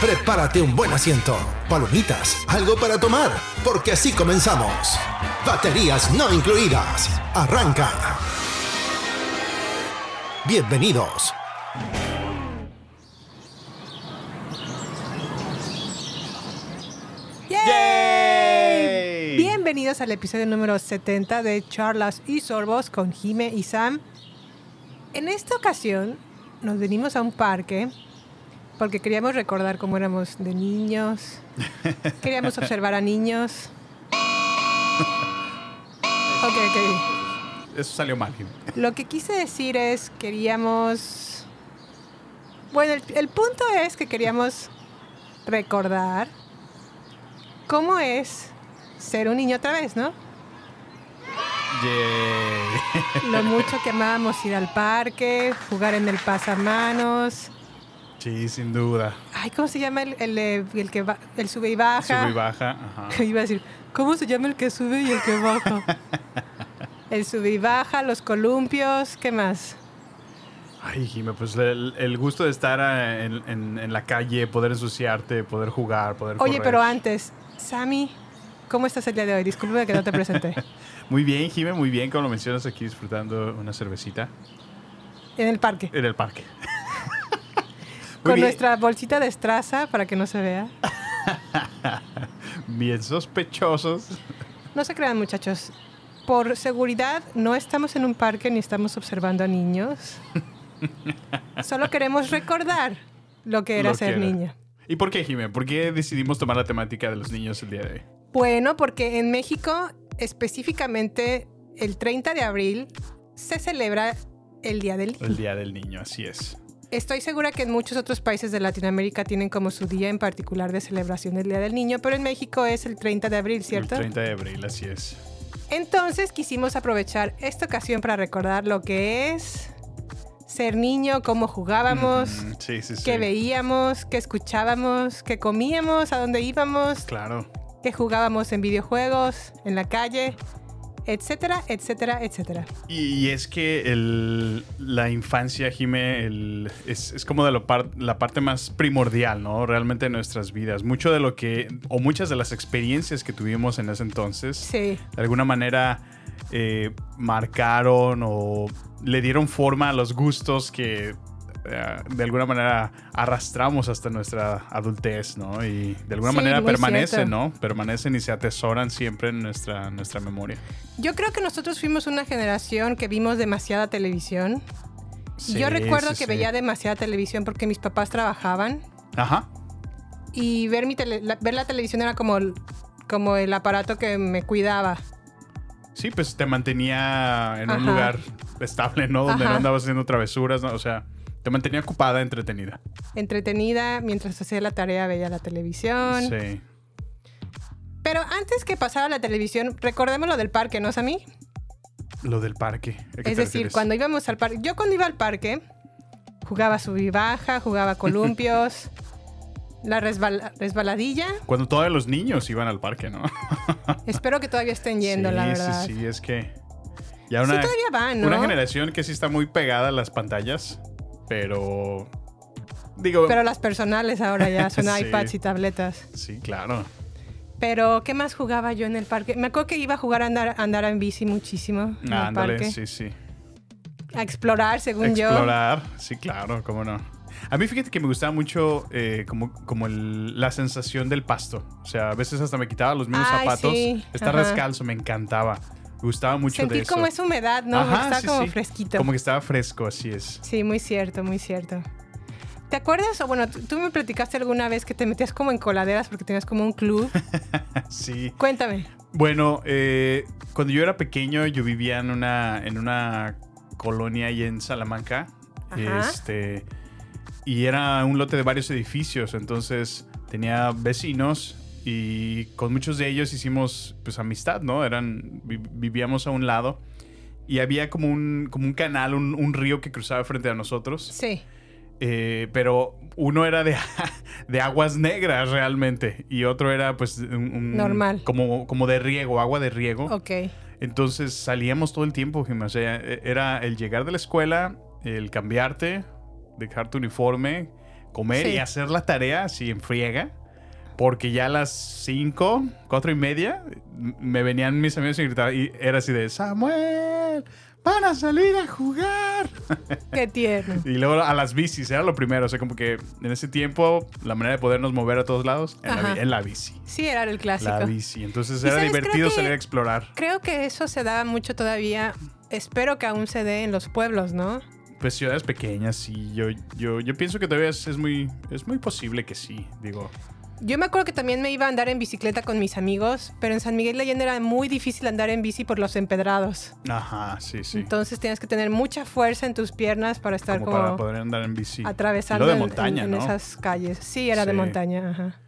Prepárate un buen asiento, palomitas, algo para tomar, porque así comenzamos. Baterías no incluidas. Arranca. Bienvenidos. ¡Yay! Bienvenidos al episodio número 70 de Charlas y Sorbos con Jime y Sam. En esta ocasión nos venimos a un parque porque queríamos recordar cómo éramos de niños. Queríamos observar a niños. Ok, ok. Eso salió mal. Lo que quise decir es queríamos... Bueno, el, el punto es que queríamos recordar cómo es ser un niño otra vez, ¿no? Yay. Lo mucho que amábamos ir al parque, jugar en el pasamanos. Sí, sin duda. Ay, ¿cómo se llama el, el, el que va, el sube y baja? Sube y baja. Ajá. Iba a decir, ¿cómo se llama el que sube y el que baja? el sube y baja, los columpios, ¿qué más? Ay, Jimé, pues el, el gusto de estar eh, en, en- en la calle, poder ensuciarte, poder jugar, poder Oye, correr. pero antes, Sammy, ¿cómo estás el día de hoy? Discúlpame que no te presenté. Muy bien, Jimé, muy bien, como lo mencionas aquí, disfrutando una cervecita En el parque. en el parque. Con bien. nuestra bolsita de estraza para que no se vea. Bien sospechosos. No se crean, muchachos. Por seguridad, no estamos en un parque ni estamos observando a niños. Solo queremos recordar lo que era Lo que ser era. niño. ¿Y por qué, Jimé? ¿Por qué decidimos tomar la temática de los niños el día de hoy? Bueno, porque en México, específicamente el 30 de abril, se celebra el Día del Niño. El Día del Niño, así es. Estoy segura que en muchos otros países de Latinoamérica tienen como su día en particular de celebración del Día del Niño, pero en México es el 30 de abril, ¿cierto? El 30 de abril, así es. Entonces quisimos aprovechar esta ocasión para recordar lo que es ser niño, cómo jugábamos, Mm, sí, sí, sí. qué veíamos, qué escuchábamos, qué comíamos, a dónde íbamos, Claro. qué jugábamos en videojuegos, en la calle, etcétera, etcétera, etcétera. Y, y es que el- la infancia, Jime, el- es, es como de lo par- la parte más primordial, ¿no? Realmente de nuestras vidas. Mucho de lo que, o muchas de las experiencias que tuvimos en ese entonces, Sí. de alguna manera eh, marcaron o le dieron forma a los gustos que de alguna manera arrastramos hasta nuestra adultez, ¿no? Y de alguna Sí, manera permanecen, cierto. ¿no? Permanecen y se atesoran siempre en nuestra, nuestra memoria. Yo creo que nosotros fuimos una generación que vimos demasiada televisión. Sí, Yo recuerdo sí, que veía demasiada televisión porque mis papás trabajaban Ajá. y ver, mi tele- la, ver la televisión era como, el- como el aparato que me cuidaba. Sí, pues te mantenía en un lugar estable, ¿no? Donde Ajá. no andabas haciendo travesuras, ¿no? O sea, te mantenía ocupada, entretenida. Entretenida, mientras hacía la tarea veía la televisión. Sí. Pero antes que pasara la televisión, recordemos lo del parque, ¿no, Sammy? Lo del parque. ¿a Es decir, cuando íbamos al parque, yo cuando iba al parque, jugaba sub y baja, jugaba columpios, la resbala- resbaladilla. Cuando todos los niños iban al parque, ¿no? Espero que todavía estén yendo, sí, la verdad. Sí, sí, es que... Ya Sí, una, todavía van, ¿no? una generación que sí está muy pegada a las pantallas, pero... Digo... Pero las personales ahora ya son Sí. iPads y tabletas. Sí, claro. Pero, ¿qué más jugaba yo en el parque? Me acuerdo que iba a jugar a andar, a andar en bici muchísimo en el Ándale, parque. sí, sí. A explorar, según yo. Explorar, sí, claro, cómo no. A mí fíjate que me gustaba mucho eh, como, como el- la sensación del pasto. O sea, a veces hasta me quitaba los mismos Ay, zapatos. sí, Estar ajá. descalzo me encantaba. Gustaba mucho de Sentir eso. como esa humedad, ¿no? Ajá, sí, como sí. fresquito. Como que estaba fresco, así es. Sí, muy cierto, muy cierto. ¿Te acuerdas? O bueno, tú, tú me platicaste alguna vez que te metías como en coladeras porque tenías como un club. Sí. Cuéntame. Bueno, eh, cuando yo era pequeño, yo vivía en una, en una colonia ahí en Salamanca. Ajá. Este, y era un lote de varios edificios. Entonces tenía vecinos y con muchos de ellos hicimos pues amistad, ¿no? Eran, vi- vivíamos a un lado. Y había como un, como un canal, un, un río que cruzaba frente a nosotros. Sí. Eh, pero uno era de, de aguas negras realmente y otro era pues un, Normal. Como, como de riego, agua de riego. Ok. Entonentonces salíamos todo el tiempo, Jimmy. O sea, e- era el llegar de la escuela, el cambiarte, dejar tu uniforme, comer Sí. y hacer la tarea así en friega. Porque ya a las 5, 4 y media me venían mis amigos y gritaban y era así de Samuel, van a salir a jugar. Qué tierno. Y luego a las bicis, era lo primero. O sea, como que en ese tiempo la manera de podernos mover a todos lados en, la, en la bici. Sí, era el clásico. La bici. Entonces ¿Y era sabes? Divertido que- salir a explorar. Creo que eso se da mucho todavía. Espero que aún se dé en los pueblos, ¿no? Pues ciudades pequeñas, sí. Yo, yo, yo pienso que todavía es, es muy, es muy posible que sí. Digo, Yo me acuerdo que también me iba a andar en bicicleta con mis amigos, pero en San Miguel de Allende era muy difícil andar en bici por los empedrados. ajá, sí, sí. Entonces tienes que tener mucha fuerza en tus piernas para estar como como, para poder andar en bici. atravesando de montaña, en, ¿no? en esas calles. Sí, era de montaña, ajá.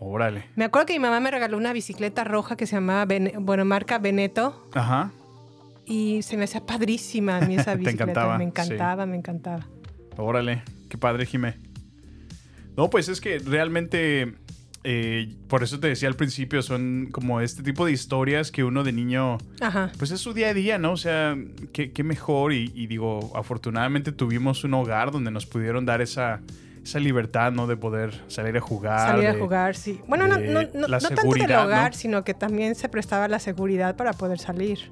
Órale. Me acuerdo que mi mamá me regaló una bicicleta roja que se llamaba, Bene- bueno, marca Beneto, Ajá. y se me hacía padrísima a mí esa Te bicicleta. encantaba, Me encantaba, me encantaba. Órale. Qué padre, Jimé. No, pues es que realmente. Eh, por eso te decía al principio, son como este tipo de historias que uno de niño. Ajá. Pues es su día a día, ¿no? O sea, qué, qué mejor. Y, y digo, afortunadamente tuvimos un hogar donde nos pudieron dar esa, esa libertad, ¿no? De poder salir a jugar. Salir a de- jugar, sí. Bueno, no, no, no, no tanto del hogar, ¿no? sino que también se prestaba la seguridad para poder salir.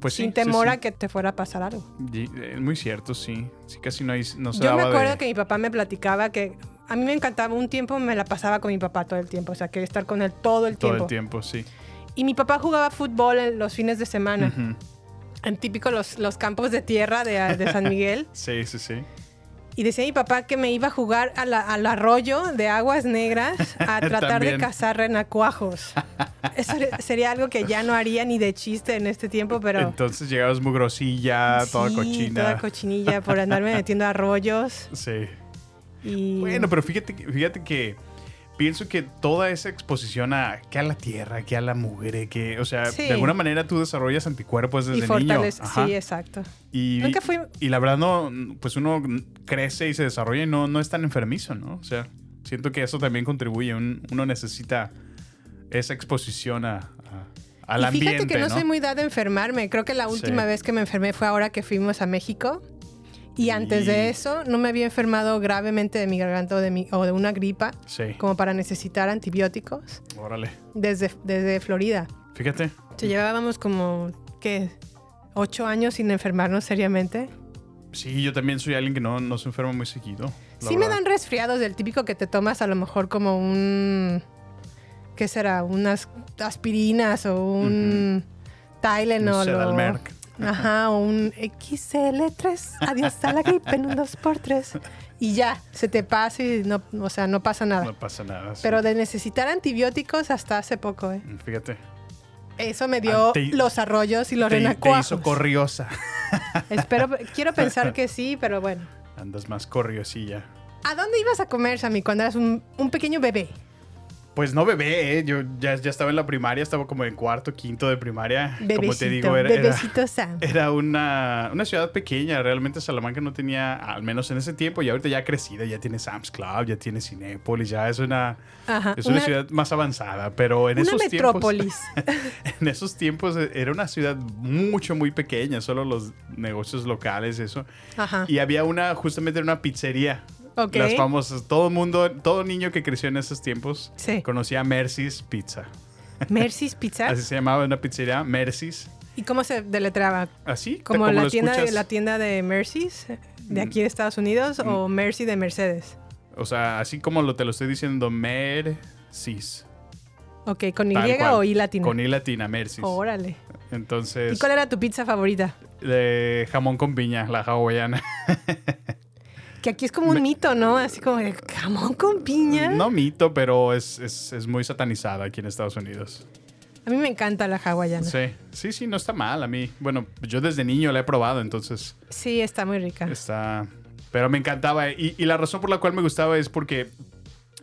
Pues sí, sin sí, temor sí. a que te fuera a pasar algo. Eh, muy cierto, sí. Sí, casi no, hay, no se Yo me acuerdo de- que mi papá me platicaba que a mí me encantaba un tiempo, me la pasaba con mi papá todo el tiempo, o sea, quería estar con él todo el todo tiempo. el tiempo, sí. Y mi papá jugaba fútbol en los fines de semana, Ujú. en típico los, los campos de tierra de, de San Miguel. Sí, sí, sí. Y decía mi papá que me iba a jugar a la- al arroyo de aguas negras a tratar de cazar renacuajos. Eso sería algo que ya no haría ni de chiste en este tiempo, pero... Entonces llegabas mugrosilla, toda Sí, cochina. Toda cochinilla por andarme metiendo arroyos. Sí. Y... Bueno, pero fíjate, que- fíjate que pienso que toda esa exposición a que a la tierra, que a la mugre, que, o sea, Sí. de alguna manera tú desarrollas anticuerpos y desde niño. fortaleza. Ajá. Sí, exacto. Y, Nunca fui- y la verdad no, pues uno crece y se desarrolla y no, no es tan enfermizo, ¿no? O sea, siento que eso también contribuye. Un- uno necesita esa exposición a, a- al y ambiente, fíjate que no, ¿no? soy muy dada a enfermarme. Creo que la última Sí. vez que me enfermé fue ahora que fuimos a México. Y antes de eso no me había enfermado gravemente de mi garganta o de, mi, o de una gripa Sí, como para necesitar antibióticos órale. desde, desde Florida. Fíjate. Llevábamos como, ¿qué? Ocho años sin enfermarnos seriamente. Sí, yo también soy alguien que no, no se enferma muy seguido. Sí me dan resfriados del típico que te tomas a lo mejor como un... ¿Qué será? Unas aspirinas o un Tylenol. Un o-. Ajá, un XL3. Adiós a la gripe en un 2x3. Y ya, se te pasa y no, o sea, no pasa nada. No pasa nada. sí. Pero de necesitar antibióticos hasta hace poco, ¿eh? Fíjate. Eso me dio Ah, te- los arroyos y los Te, te renacuajos. hizo corriosa. Espero, quiero pensar que sí, pero bueno. Andas más corriosilla. ¿A dónde ibas a comer, Sammy, cuando eras un, un pequeño bebé? Pues no bebé, ¿eh? Yo ya, ya estaba en la primaria, estaba como en cuarto, quinto de primaria. Bebecito, como te digo, era, era- bebecito Sam. era una, una ciudad pequeña. Realmente Salamanca no tenía, al menos en ese tiempo, y ahorita ya crecida, ya tiene Sam's Club, ya tiene Cinépolis, ya es una, Ajá, es una, una- ciudad más avanzada. Pero en Una esos metrópolis. tiempos. en esos tiempos era una ciudad mucho, muy pequeña, solo los negocios locales, eso. Ajá. Y había una, justamente una pizzería. Ok. Las famosas, todo el mundo, todo niño que creció en esos tiempos Sí. conocía Mercy's Pizza. Mercy's Pizza. Así se llamaba una pizzería, Mercy's. ¿Y cómo se deletreaba? Así, ¿Como, la, tienda de, escuchas. Mm. la tienda de Mercy's de aquí de Estados Unidos o Mercy de Mercedes? O sea, así como lo, te lo estoy diciendo, Mercy's. Ok, ¿con Y cual. o I latina? Con I latina, Mercy's. Órale. Entonces, ¿Y cuál era tu pizza favorita? de jamón con piña, la hawaiana. Que aquí es como un mito, ¿no? Así como de jamón con piña. No mito, pero es, es, es muy satanizada aquí en Estados Unidos. A mí me encanta la hawaiana. Sí. Sí, sí, sí, no está mal a mí. Bueno, yo desde niño la he probado, entonces está muy rica. está... Pero me encantaba. Y, y la razón por la cual me gustaba es porque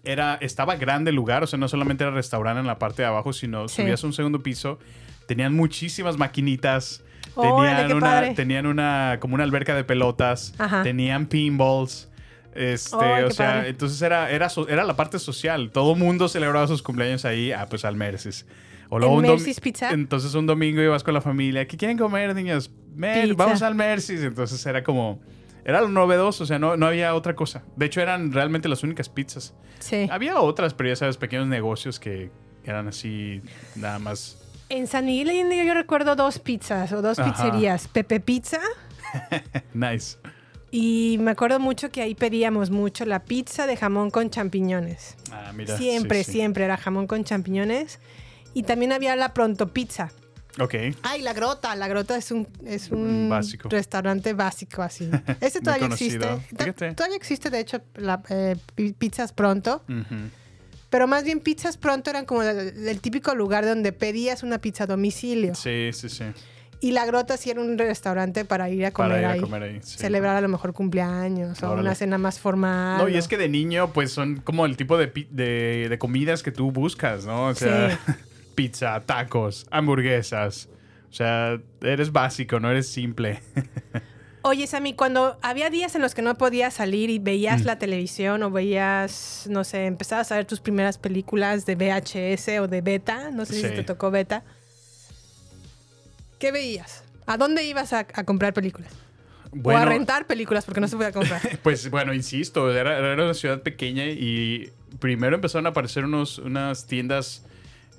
era, estaba grande el lugar. O sea, no solamente era restaurante en la parte de abajo, sino Sí. subías a un segundo piso. Tenían muchísimas maquinitas. Órale, Tenían qué una, padre. tenían una, como una alberca de pelotas. Ajá. Tenían pinballs. Este, Ay, o sea, padre. entonces era, era, so- era la parte social. Todo mundo celebraba sus cumpleaños ahí, ah, pues al Mercedes. O ¿En un Pizza? Entonces un domingo ibas con la familia. ¿Qué quieren comer, niños? Mer, vamos al Mercy's. Entonces era como... Era lo novedoso, o sea, no, no había otra cosa. De hecho, eran realmente las únicas pizzas. Sí. Había otras, pero ya sabes, pequeños negocios que eran así, nada más. En San Miguel Allende yo recuerdo dos pizzas o dos Ajá. pizzerías. Pepe Pizza. Nice. Y me acuerdo mucho que ahí pedíamos mucho la pizza de jamón con champiñones. Ah, mira. siempre, sí, sí. siempre era jamón con champiñones. Y también había la Pronto Pizza. Ok. Ay, la grota. La grota es un, es un Básico. restaurante básico así. Ese todavía existe. Fíjate. Todavía existe, de hecho, la, eh, pi- pizzas pronto. Ujú. Pero más bien pizzas pronto eran como el, el típico lugar donde pedías una pizza a domicilio. Sí, sí, sí. Y la grota sí era un restaurante para ir a comer Para ir a ahí. comer ahí. sí. Celebrar a lo mejor cumpleaños o una cena más formal. No, y es que de niño, pues son como el tipo de, de, de comidas que tú buscas, ¿no? O sea, Sí. pizza, tacos, hamburguesas. O sea, eres básico, no eres simple. Oye, Sammy, cuando había días en los que no podías salir y veías Mm. la televisión o veías, no sé, empezabas a ver tus primeras películas de VHS o de beta, no sé si Sí. te tocó beta. ¿Qué veías? ¿A dónde ibas a, a comprar películas? o a rentar películas porque no se podía comprar. Pues bueno, insisto, era, era una ciudad pequeña y primero empezaron a aparecer unos, unas tiendas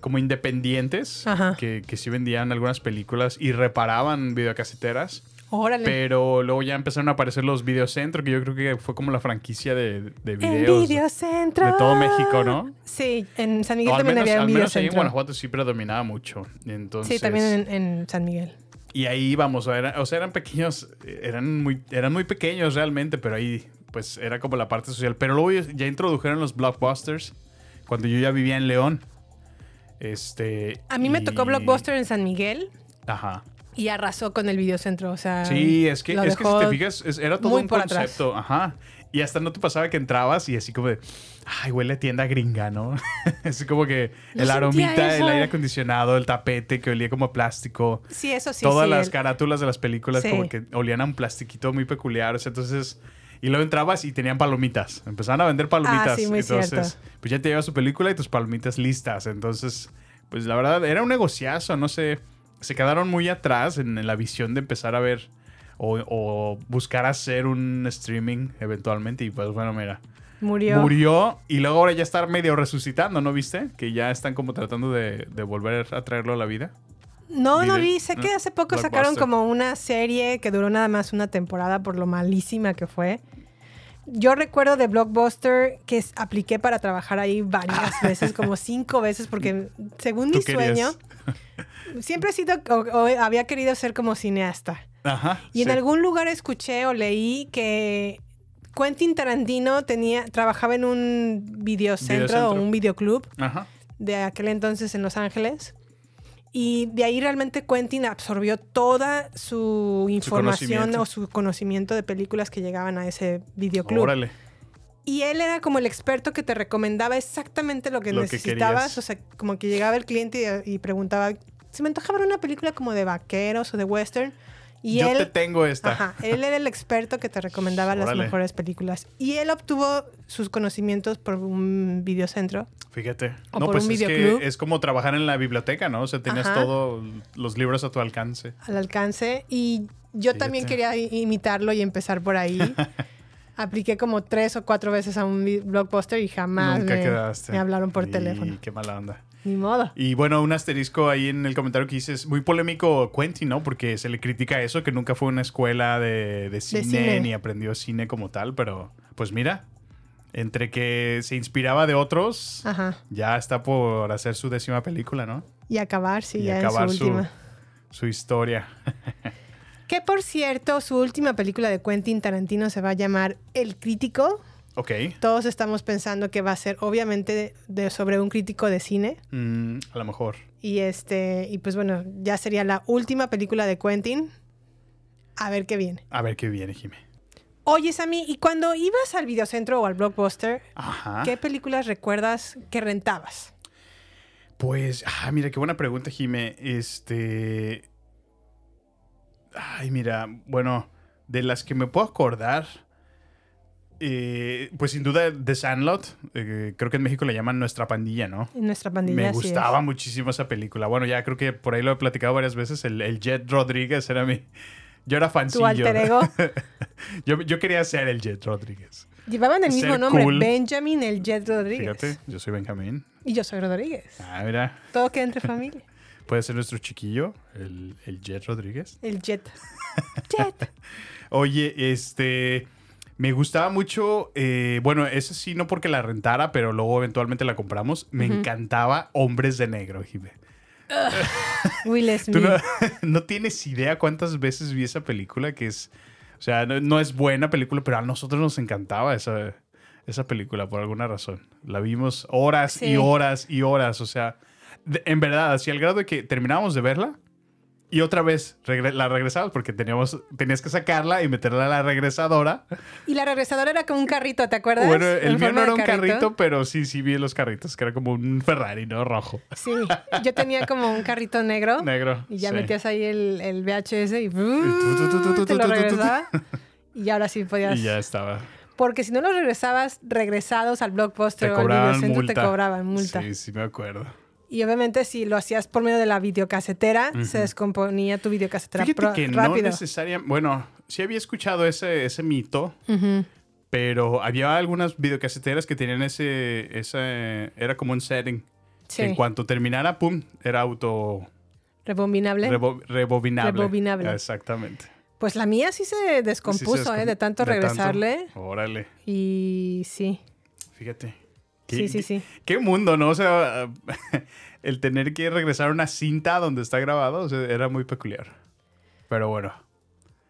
como independientes que, que sí vendían algunas películas y reparaban videocaseteras. Órale. Pero luego ya empezaron a aparecer los videocentros, que yo creo que fue como la franquicia de, videos. Videocentro. de todo México, ¿no? Sí, en San Miguel también menos, había un al menos ahí en videocentro. Guanajuato sí predominaba mucho. Entonces, Sí, también en, en San Miguel. Y ahí íbamos, o, era- o sea, eran pequeños, eran muy, eran muy pequeños realmente, pero ahí pues era como la parte social. Pero luego ya introdujeron los blockbusters cuando yo ya vivía en León. Este. A mí me tocó Blockbuster en San Miguel Ajá. Y arrasó con el videocentro. O sea, Sí, es que, es que si te fijas, es- era todo un por atrás. concepto. Ajá. Y hasta no te pasaba que entrabas y así como de, ay, huele a tienda gringa, ¿no? así como que No el aromita, el aire acondicionado, el tapete que olía como a plástico. Sí, eso sí. Todas sí, las el- carátulas de las películas Sí. como que olían a un plastiquito muy peculiar. o sea, entonces... Y luego entrabas y tenían palomitas. Empezaban a vender palomitas. Ah, sí, muy entonces, cierto. pues ya te llevas tu película y tus palomitas listas. Entonces, pues la verdad, era un negociazo. No sé. Se quedaron muy atrás en, la visión de empezar a ver o, o buscar hacer un streaming eventualmente. Y pues bueno, mira. murió. Murió y luego ahora ya está medio resucitando, ¿no viste? Que ya están como tratando de, de volver a traerlo a la vida. No, no vi. Sé que hace poco sacaron como una serie que duró nada más una temporada por lo malísima que fue. Yo recuerdo de Blockbuster que apliqué para trabajar ahí varias veces, como cinco veces, porque según mi sueño, querías. Siempre he sido o, o había querido ser como cineasta. Ajá. Y en algún lugar escuché o leí que Quentin Tarantino tenía, trabajaba en un videocentro, Videocentro. o un videoclub Ajá. de aquel entonces en Los Ángeles. Y de ahí realmente Quentin absorbió toda su información o su conocimiento de películas que llegaban a ese videoclub. Órale. Y él era como el experto que te recomendaba exactamente lo que Lo necesitabas. o sea, como que llegaba el cliente y, y preguntaba, se me antojaba ver una película como de vaqueros o de western. Y Yo él, te tengo esta. Ajá, él era el experto que te recomendaba las mejores películas. Y él obtuvo sus conocimientos por un videocentro. Fíjate. O no, por pues un es videoclub. que es como trabajar en la biblioteca, ¿no? O sea, tenías todos los libros a tu alcance. al alcance. Y yo también quería imitarlo y empezar por ahí. Apliqué como tres o cuatro veces a un blockbuster y jamás Nunca me, me hablaron por Y teléfono. Qué mala onda. Ni modo. Y bueno, un asterisco ahí en el comentario que dices, muy polémico Quentin, ¿no? Porque se le critica eso, que nunca fue a una escuela de, de cine, cine. ni aprendió cine como tal, pero pues mira, entre que se inspiraba de otros, Ajá. ya está por hacer su décima película, ¿no? Y acabar, sí, y ya acabar en su su, última. su historia. Que por cierto, su última película de Quentin Tarantino se va a llamar El Crítico. Ok. Todos estamos pensando que va a ser obviamente de, sobre un crítico de cine. Mm, a lo mejor. Y este, y pues bueno, ya sería la última película de Quentin. A ver qué viene. A ver qué viene, Jimé. Oye, Sammy, ¿y cuando ibas al videocentro o al blockbuster, Ajá. qué películas recuerdas que rentabas? Pues, ah, mira, qué buena pregunta, Jime. Este. Ay, mira, bueno, de las que me puedo acordar, eh, pues sin duda The Sandlot, eh, creo que en México le llaman Nuestra Pandilla, ¿no? Nuestra pandilla. Me es. gustaba muchísimo esa película. Bueno, ya creo que por ahí lo he platicado varias veces. El, el Jet Rodríguez era mi. Yo era fancillo. Tu alter ego. yo, yo quería ser el Jet Rodríguez. Llevaban el mismo nombre, cool. Benjamin el Jet Rodríguez. Fíjate, yo soy Benjamín. Y yo soy Rodríguez. Ah, mira. Todo queda entre familia. Puede ser nuestro chiquillo, el, el Jet Rodríguez. El Jet. Jet. Oye, este. Me gustaba mucho. eh, bueno, esa sí, no porque la rentara, pero luego eventualmente la compramos. Me encantaba Hombres de Negro, Jime. Will Tú Smith. no, no tienes idea cuántas veces vi esa película que es. O sea, no, no es buena película, pero a nosotros nos encantaba esa, esa película por alguna razón. La vimos horas Sí. y horas y horas. O sea, en verdad, así al grado de que terminábamos de verla y otra vez regre- la regresabas porque teníamos, tenías que sacarla y meterla a la regresadora. Y la regresadora era como un carrito, ¿te acuerdas? Bueno, En el mío no era un carrito, pero sí, sí vi los carritos, que era como un Ferrari, ¿no? Rojo. Sí, yo tenía como un carrito negro. Negro. Y ya sí. metías ahí el, el VHS y te lo regresaba. Y ahora sí podías. Y ya estaba. Porque si no los regresabas regresados al blockbuster Te o al cobraban videocentro, multa. te cobraban multa. Sí, sí me acuerdo. Y obviamente si lo hacías por medio de la videocasetera, se descomponía tu videocasetera Fíjate que no rápido. necesariamente. Bueno, sí había escuchado ese, ese mito, pero había algunas videocaseteras que tenían ese. ese era como un setting. Sí, en cuanto terminara, pum, era auto. rebobinable. rebo- rebobinable. Rebobinable. Exactamente. pues la mía sí se descompuso, Sí se ¿eh? De tanto de regresarle. Órale, Y sí, fíjate. Sí, sí, sí. Qué mundo, ¿no? O sea, el tener que regresar a una cinta donde está grabado o sea, era muy peculiar. Pero bueno.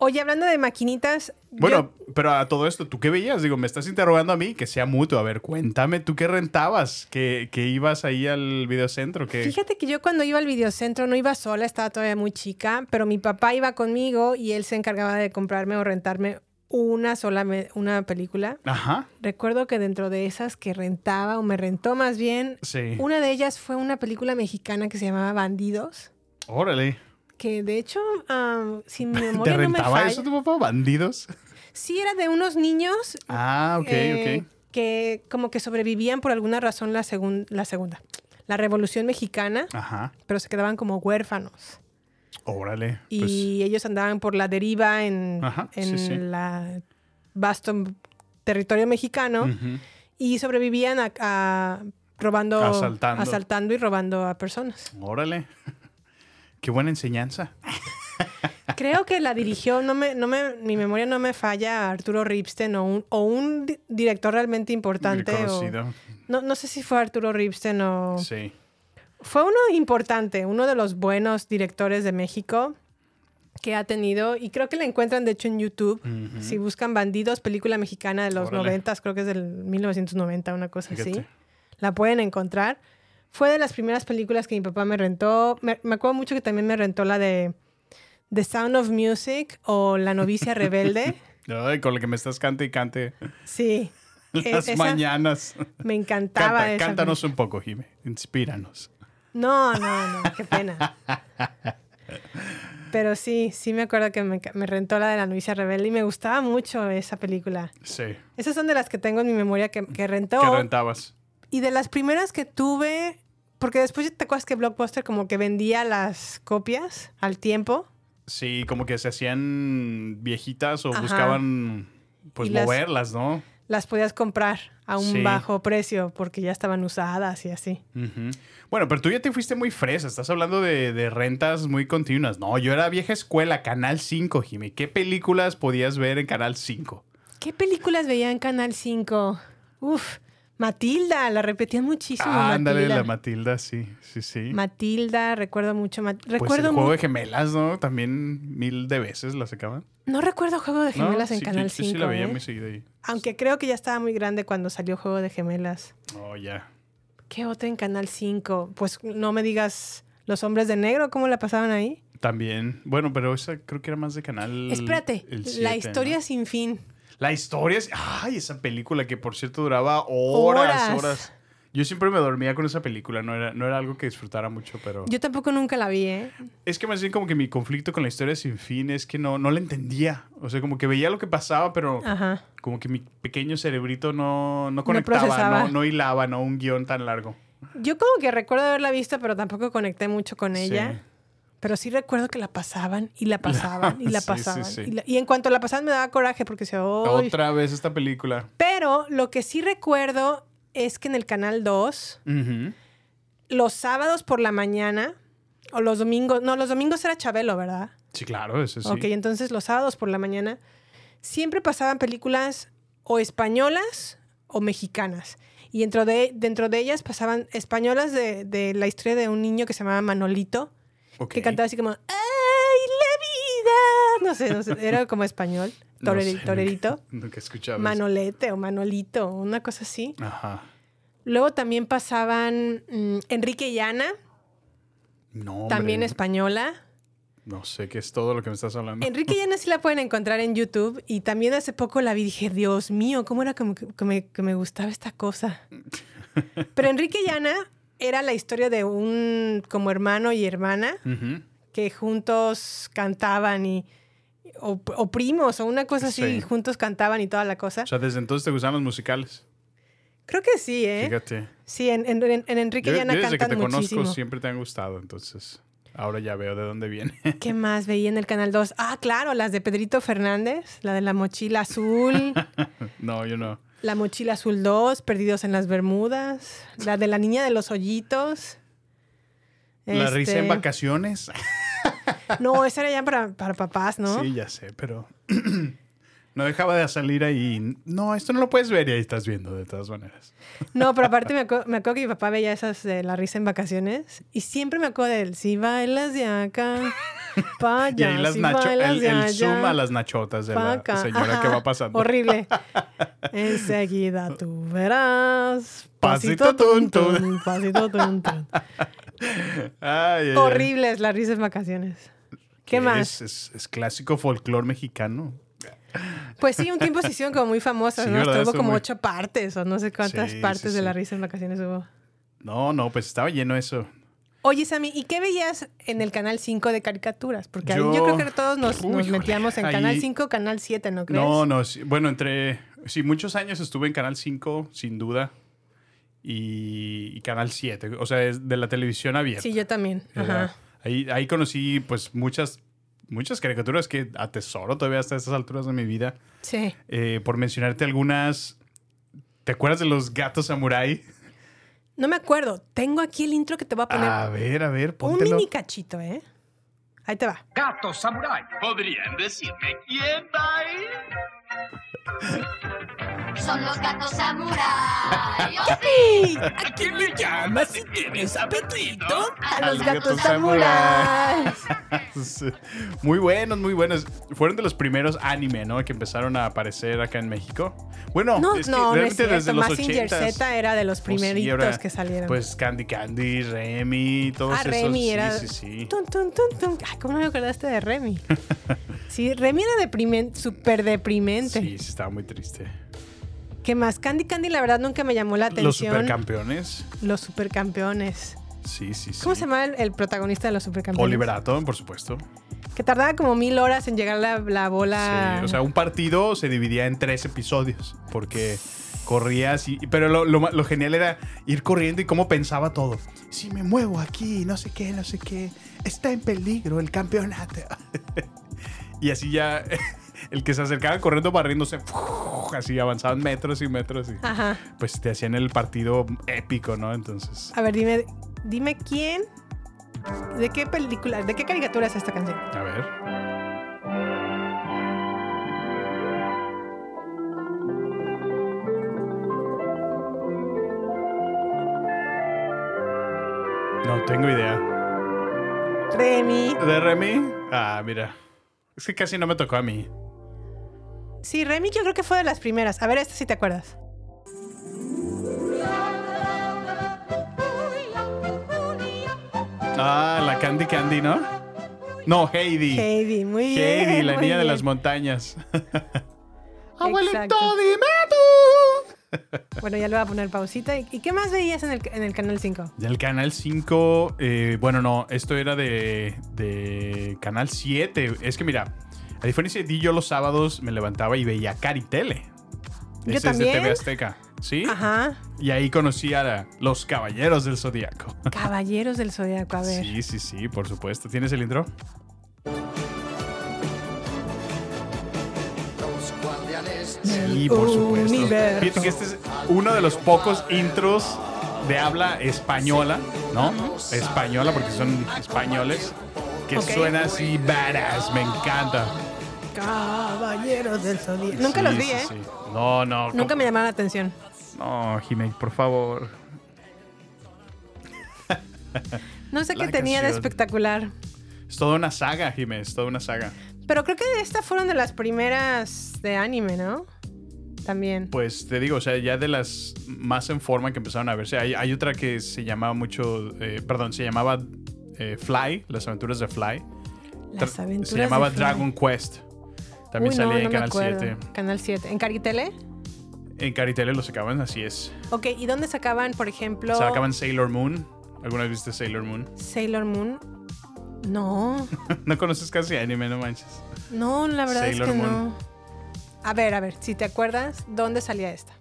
Oye, hablando de maquinitas. Bueno, pero a todo esto, ¿tú qué veías? Digo, me estás interrogando a mí, que sea mutuo. A ver, cuéntame, ¿tú qué rentabas? ¿Que, que ibas ahí al videocentro? que fíjate que yo cuando iba al videocentro no iba sola, estaba todavía muy chica, pero mi papá iba conmigo y él se encargaba de comprarme o rentarme una sola una película. Ajá, Recuerdo que dentro de esas que rentaba o me rentó más bien, sí. una de ellas fue una película mexicana que se llamaba Bandidos, Órale. que de hecho, ah, si mi ¿Te memoria no me falla, eso tu papá? ¿Bandidos? sí era de unos niños Ah, ok, eh, ok. que como que sobrevivían por alguna razón la, segun- la segunda, la Revolución Mexicana, Ajá. pero se quedaban como huérfanos. Órale. Y Pues, ellos andaban por la deriva en, Ajá, en sí. la vasto territorio mexicano y sobrevivían a, a robando, Asaltando. asaltando y robando a personas. Órale. Qué buena enseñanza. Creo que la dirigió, no me, no me, mi memoria no me falla, Arturo Ripstein o un, o un di- director realmente importante. o- no, no sé si fue Arturo Ripstein o... Sí. Fue uno importante, uno de los buenos directores de México que ha tenido, y creo que la encuentran de hecho en YouTube. Ujú. Si buscan Bandidos, película mexicana de los. 90, creo que es del 1990, una cosa así. Fíjate. La pueden encontrar. Fue de las primeras películas que mi papá me rentó. Me, me acuerdo mucho que también me rentó la de The Sound of Music o La novicia rebelde. Ay, con lo que me estás cante y cante Sí. E- las esa mañanas. Me encantaba Canta- esa cántanos un poco, Jime. Inspíranos. No, no, no, qué pena. Pero sí, sí me acuerdo que me, me rentó la de la novicia rebelde y me gustaba mucho esa película. Sí. Esas son de las que tengo en mi memoria que, que rentó. ¿Qué rentabas? Y de las primeras que tuve, porque después te acuerdas que Blockbuster como que vendía las copias al tiempo. Sí, como que se hacían viejitas o Ajá. buscaban pues Y las- moverlas, ¿no? Las podías comprar a un Sí. bajo precio porque ya estaban usadas y así. Bueno, pero tú ya te fuiste muy fresa. Estás hablando de, de rentas muy continuas. No, yo era vieja escuela, Canal 5, Jimmy. ¿Qué películas podías ver en Canal 5? ¿Qué películas veía en Canal 5? Uf, Matilda, la repetían muchísimo. Ah, ándale, la Matilda, sí, sí, sí. Matilda, recuerdo mucho. Ma- pues recuerdo el juego de gemelas, ¿no? También mil de veces la sacaban. No recuerdo Juego de ¿No? Gemelas en Sí, Canal yo- 5. Yo sí la veía ¿eh? muy seguido ahí. Aunque creo que ya estaba muy grande cuando salió Juego de Gemelas. Oh, ya. ¿Qué otra en Canal 5? Pues no me digas Los Hombres de Negro, ¿cómo la pasaban ahí? También. Bueno, pero esa creo que era más de canal. Espérate, el la historia ¿no? sin fin. La historia es. Ay, esa película que por cierto duraba horas, Horas. horas. Yo siempre me dormía con esa película, no era, no era algo que disfrutara mucho, pero. Yo tampoco nunca la vi, ¿eh? Es que más bien como que mi conflicto con la historia sin fin es que no, no la entendía. O sea, como que veía lo que pasaba, pero Ajá. como que mi pequeño cerebrito no, no conectaba, procesaba. no, no hilaba, no un guion tan largo. Yo como que recuerdo haberla visto, pero tampoco conecté mucho con Sí. Pero sí recuerdo que la pasaban y la pasaban y la Sí, sí, pasaban. sí. Y, la- y en cuanto la pasaban me daba coraje porque se Otra vez esta película. Pero lo que sí recuerdo es que en el Canal 2, Ujú. los sábados por la mañana, o los domingos, no, los domingos era Chabelo, ¿verdad? Sí, claro, eso sí. Ok, entonces los sábados por la mañana siempre pasaban películas o españolas o mexicanas. Y dentro de, dentro de ellas pasaban españolas de, de la historia de un niño que se llamaba Manolito, Que cantaba así como ¡Ay, la vida! No sé, no sé, era como español, No toreri- sé, nunca- torerito. Nunca, escuchado eso. Manolete o Manolito, una cosa así. Ajá. Luego también pasaban mm, Enrique y Ana, No, también española. No sé qué es todo lo que me estás hablando. Enrique y Ana sí la pueden encontrar en YouTube y también hace poco la vi y dije, Dios mío, ¿cómo era que, que me, que me gustaba esta cosa? Pero Enrique y Ana era la historia de un como hermano y hermana que juntos cantaban y o, o primos o una cosa así, Sí. juntos cantaban y toda la cosa. O sea, desde entonces te gustaban los musicales. Creo que sí, ¿eh? Fíjate. Sí, en, en- en- en Enrique Yo, y Ana yo desde que cantan te muchísimo. conozco siempre te han gustado, entonces ahora ya veo de dónde viene. ¿Qué más veía en el Canal 2? Ah, claro, las de Pedrito Fernández, la de la mochila azul, no, yo no. La mochila azul 2, Perdidos en las Bermudas, la de la niña de los hoyitos. La risa en Este, vacaciones. No, esa era ya para, para papás, ¿no? Sí, ya sé, pero no dejaba de salir ahí. No, esto no lo puedes ver y ahí estás viendo de todas maneras. No, pero aparte me, acuerdo- me acuerdo que mi papá veía esas de la risa en vacaciones y siempre me acuerdo de él, si bailas de acá, pa' Y allá, ahí las si nacho, bailas el, de el allá, zoom a las nachotas de la acá". señora que Ajá, va pasando. Horrible. Enseguida tú verás. Pasito Pasito tun tun, tun. tun, pasito tun tun. Ay, ay, ay. Horrible es la risa en vacaciones. ¿Qué Que más? Es, es- es clásico folclore mexicano. Pues sí, un tiempo se hicieron como muy famosas, Sí, ¿no? Estuvo como muy- ocho partes o no sé cuántas Sí, partes sí, de la risa en vacaciones hubo. No, no, pues estaba lleno eso. Oye, Sammy, ¿y qué veías en el Canal 5 de caricaturas? Porque Yo- yo creo que todos nos, Uy, nos híjole, metíamos en ahí- Canal 5, Canal 7, ¿no crees? No, no, bueno, entre... Sí, muchos años estuve en Canal 5, sin duda. Y, y Canal 7, o sea, es de la televisión abierta. Sí, yo también. Ajá. Ahí, ahí conocí pues muchas, muchas caricaturas que atesoro todavía hasta estas alturas de mi vida. Sí. Eh, por mencionarte algunas, ¿te acuerdas de los gatos samurai? No me acuerdo. Tengo aquí el intro que te voy a poner. A ver, a ver, un póntelo. mini cachito, ¿eh? Ahí te va. Gato Samurai. ¿Podrían decirme quién va ahí? Son los gatos samurai. ¡Oh, ¡Sí! ¿A quién le llamas si tienes apetito? ¡A A los los gatos gatos samuráis! Sí. Muy buenos, muy buenos. Fueron de los primeros anime, ¿no? Que empezaron a aparecer acá en México. Bueno, No, es que no, no es realmente cierto. desde los Mazinger 80s. Z era de los Pues sí, primeritos ahora, que salieron. Pues Candy Candy, Remy, todos ah, esos. Remy sí, era. Sí, sí, Tun, tun, tun, tun. Ay, ¿Cómo no me acordaste de Remy? sí, Remy era deprimente, súper deprimente. Sí, sí, estaba muy triste. ¿Qué más? Candy Candy, la verdad, nunca me llamó la atención. Los supercampeones. Los supercampeones. Sí, sí, sí. ¿Cómo se llama el, el protagonista de los supercampeones? Oliver Atom, por supuesto. Que tardaba como mil horas en llegar la, la bola. Sí, o sea, un partido se dividía en tres episodios porque corrías y... Pero lo, lo lo genial era ir corriendo y cómo pensaba todo. Si me muevo aquí, no sé qué, no sé qué, está en peligro el campeonato. Y así ya el que se acercaba corriendo barriéndose, así avanzaban metros y metros y pues te hacían el partido épico, ¿no? Entonces. A ver, dime, dime quién, de qué película, de qué caricatura es esta canción. A ver. No tengo idea. Remy. ¿De Remy? Ah, mira. Es que casi no me tocó a mí. Sí, Remy yo creo que fue de las primeras. A ver, esta sí te acuerdas. Ah, la Candy Candy, ¿no? No, Heidi. Heidi, muy bien. Heidi, la muy niña de las montañas. Exacto. dime tú. Bueno, ya le voy a poner pausita. ¿Y qué más veías en el, en el Canal 5? Del Canal 5, eh, bueno, no, esto era de, de Canal 7. Es que mira, a diferencia de ti, yo los sábados me levantaba y veía Caritele. Yo Ese es de. TV Azteca. ¿Sí? Ajá. Y ahí conocí a la- los Caballeros del Zodíaco. Caballeros del Zodiaco, a ver. Sí, sí, sí, por supuesto. ¿Tienes el intro? Sí, por supuesto. universo. Fíjate que este es uno de los pocos intros de habla española, ¿no? Española, porque son españoles, que Ok. suena así badass. Me encanta. Caballeros del Zodiaco. Nunca Sí, los vi, sí, ¿eh? sí. No, no. Nunca me llamaron la atención. No, Jiménez, por favor. No sé qué tenía de espectacular. Es toda una saga, Jiménez, toda una saga. Pero creo que estas fueron de las primeras de anime, ¿no? También. Pues te digo, o sea, ya de las más en forma que empezaron a verse, hay, hay otra que se llamaba mucho, eh, perdón, se llamaba eh, Fly, las aventuras de Fly. Las aventuras Se llamaba de Fly. Dragon Quest. También Uy, no, salía no en me Canal acuerdo. 7. Canal 7. ¿En Caritele? En Caritele lo sacaban, así es. Ok, ¿y dónde sacaban, por ejemplo, Sacaban Sailor Moon. ¿Alguna vez viste Sailor Moon? Sailor Moon? No, no conoces casi anime, no manches. no, la verdad Sailor es que Moon. no. A ver, a ver, si te acuerdas, ¿dónde salía esta?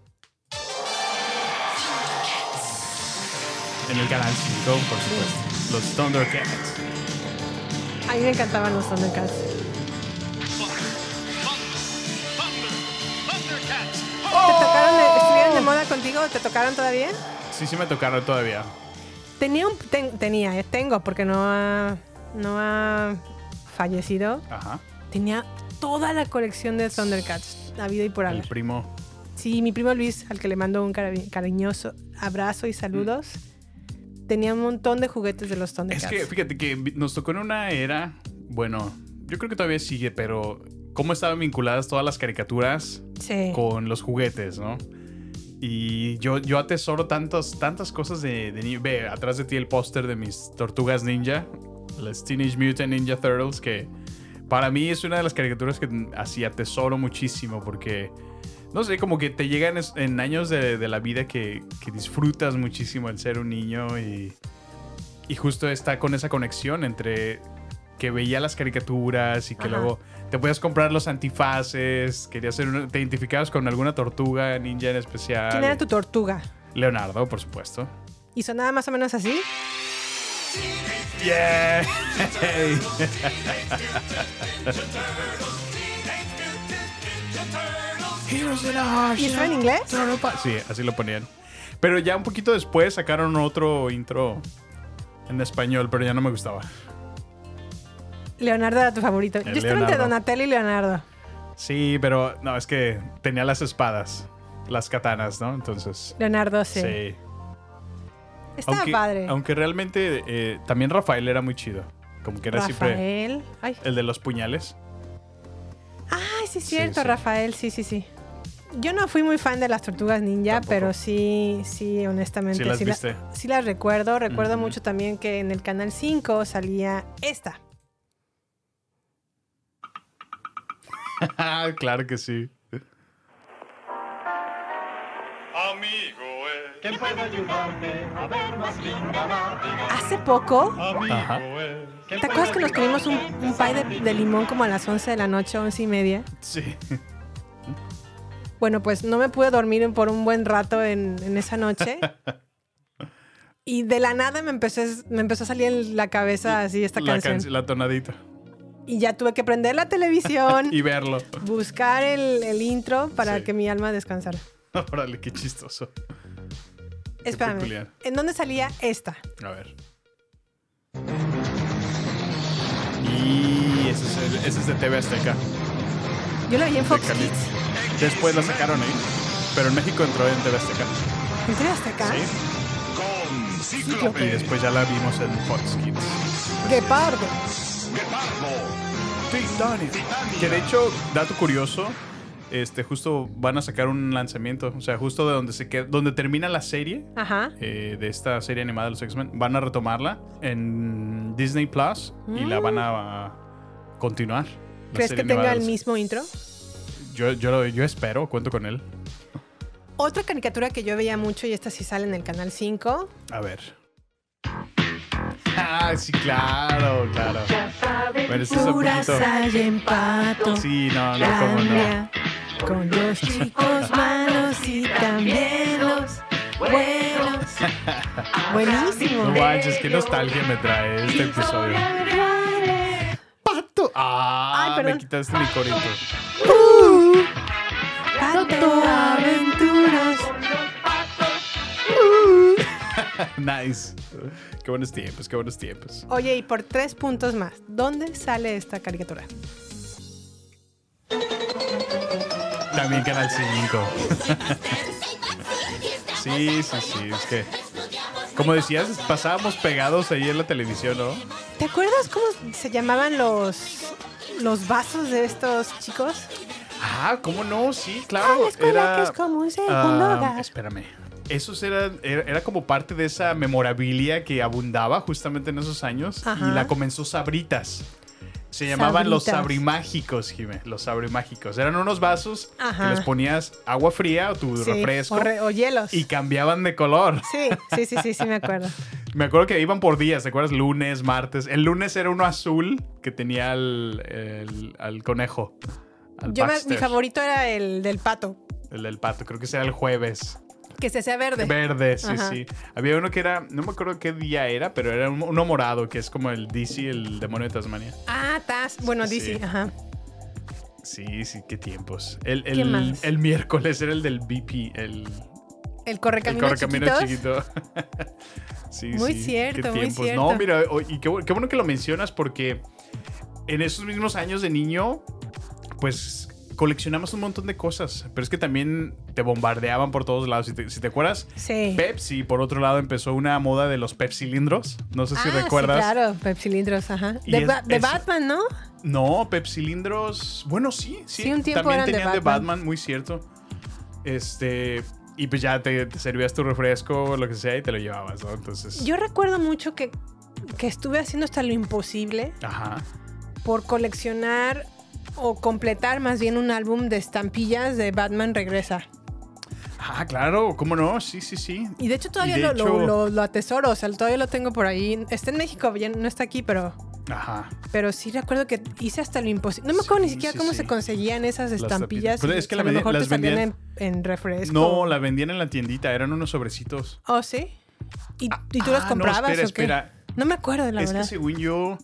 En el Canal 5, por supuesto. Los Thundercats. A mí me encantaban los Thundercats. ¿Te tocaron, de- estuvieron de moda contigo? ¿Te tocaron todavía? Sí, sí me tocaron todavía. Tenía un, ten- tenía, eh, tengo, porque no ha, no ha fallecido. Ajá. Tenía toda la colección de Thundercats, la vida y por El haber. primo. Sí, mi primo Luis, al que le mando un cari- cariñoso abrazo y saludos, tenía un montón de juguetes de los Es Thundercats. que fíjate que nos tocó en una era, bueno, yo creo que todavía sigue, pero cómo estaban vinculadas todas las caricaturas sí. con los juguetes, ¿no? Y yo, yo atesoro tantas, tantas cosas de, de. Ve, atrás de ti el póster de mis tortugas ninja, las Teenage Mutant Ninja Turtles, que para mí es una de las caricaturas que así atesoro muchísimo porque, no sé, como que te llegan en años de, de la vida que, que disfrutas muchísimo el ser un niño y, y justo está con esa conexión entre que veía las caricaturas y que Ajá. luego te podías comprar los antifaces, querías ser una- te identificabas con alguna tortuga ninja en especial. ¿Quién era tu tortuga? Leonardo, por supuesto. ¿Y sonaba más o menos así? Yeah. ¿Y estaba en inglés? Sí, así lo ponían. Pero ya un poquito después sacaron otro intro en español, pero ya no me gustaba. Leonardo era tu favorito. Yo estaba entre. Donatello y Leonardo. Sí, pero no, es que tenía las espadas, las katanas, ¿no? Entonces. Leonardo, sí. Sí. Estaba aunque, padre. Aunque realmente eh, también Rafael era muy chido. Como que era siempre Rafael. Ay. el de los puñales. Ay, sí, es cierto, sí. Rafael, sí, sí, sí. Yo no fui muy fan de las tortugas ninja, Tampoco. pero sí, sí, honestamente. Sí las la- viste. sí las recuerdo. Recuerdo mucho también que en el canal 5 salía esta. claro que sí. Hace poco, Ajá. ¿te acuerdas que nos comimos un, un pie de, de limón como a las 11 de la noche, 11 y media? Sí. Bueno, pues no me pude dormir por un buen rato en, en esa noche. Y de la nada me empezó, me empezó a salir en la cabeza así esta la, canción. canc- la tonadita. Y ya tuve que prender la televisión, Y verlo. buscar el, el intro para Sí. que mi alma descansara. Órale, qué chistoso. Espérame, peculiar. ¿en dónde salía esta? A ver. Y ese es, el- ese es de TV Azteca. Yo la vi en Fox. Kids. Después la sacaron ahí. Pero en México entró en TV Azteca. ¿En TV Azteca? Sí. Y después ya la vimos en Fox Kids. Guepardo. Titania. Que de hecho, dato curioso, este, justo van a sacar un lanzamiento. O sea, justo de donde se queda, donde termina la serie. Ajá. eh, de esta serie animada de los X-Men, van a retomarla en Disney Plus y la van a continuar. Mm. ¿Crees serie que tenga el mismo intro? Yo, yo, lo- yo espero, cuento con él. Otra caricatura que yo veía mucho y esta sí sale en el canal 5. A ver. Ah, sí, claro, claro. Bueno, este es un poquito. Sí, no, no, cómo no. Con los chicos malos y también los buenos. Buenísimo. No manches, qué nostalgia me trae este episodio. Pato. Ah, Ay, me quitaste mi corito. Pato Aventuras. Nice. Qué buenos tiempos, qué buenos tiempos. Oye, y por tres puntos más, ¿dónde sale esta caricatura? También Canal 5. sí, sí, sí. Es que, como decías, pasábamos pegados ahí en la televisión, ¿no? ¿Te acuerdas cómo se llamaban los, los vasos de estos chicos? Ah, ¿cómo no? Sí, claro. la escuela era, que es como un segundo ah, hogar. Espérame. Esos eran, era, era como parte de esa memorabilia que abundaba justamente en esos años. Ajá. Y la comenzó Sabritas. Se llamaban los sabrimágicos, Jimé. Los sabrimágicos. Eran unos vasos Ajá. que les ponías agua fría o tu Sí, refresco. O, re- o hielos. Y cambiaban de color. Sí, sí, sí, sí, sí, me acuerdo. Me acuerdo que iban por días, ¿te acuerdas? Lunes, martes. El lunes era uno azul que tenía al, el- al conejo. al Yo me- mi favorito era el del pato, El del pato, creo que ese era el jueves. Que se hacía verde. Verde, sí, Ajá. sí. Había uno que era, no me acuerdo qué día era, pero era un- uno morado, que es como el DC, el demonio de Tasmania. Ah, Taz. Bueno, Sí. DC, ajá. Sí, sí, qué tiempos. El, ¿Qué el, más? el miércoles era el del BP, el, El el correcaminos correcamino chiquito. sí, Muy sí, cierto, qué muy tiempos. cierto. No, mira, y qué, qué bueno que lo mencionas porque en esos mismos años de niño, pues coleccionamos un montón de cosas, pero es que también te bombardeaban por todos lados. Si te, si te acuerdas, Sí. Pepsi, por otro lado, empezó una moda de los cilindros. No sé si ah, recuerdas. Sí, claro, Pepsilindros, ajá. Y De, es- Ba- de es- Batman, ¿no? No, cilindros. Bueno, sí, sí. Sí, un tiempo También eran tenían de Batman. Batman, muy cierto. Este. Y pues ya te, te servías tu refresco, lo que sea, y te lo llevabas, ¿no? Entonces. Yo recuerdo mucho que, que estuve haciendo hasta lo imposible Ajá. por coleccionar o completar más bien un álbum de estampillas de Batman Regresa. Ah, claro, ¿cómo no? Sí, sí, sí. Y de hecho todavía de lo, lo- hecho- lo- lo atesoro, o sea, todavía lo tengo por ahí. Está en México, ya no está aquí, pero, Ajá. pero sí recuerdo que hice hasta lo imposible. No me acuerdo ni siquiera sí, cómo sí. se conseguían esas Las estampillas. es que o la a lo mejor las vendían- en, en refresco. No, la vendían en la tiendita, eran unos sobrecitos. ¿Oh, sí? ¿Y, y tú los Ah, no, comprabas espera, o qué? espera. No me acuerdo, la es verdad. que según yo.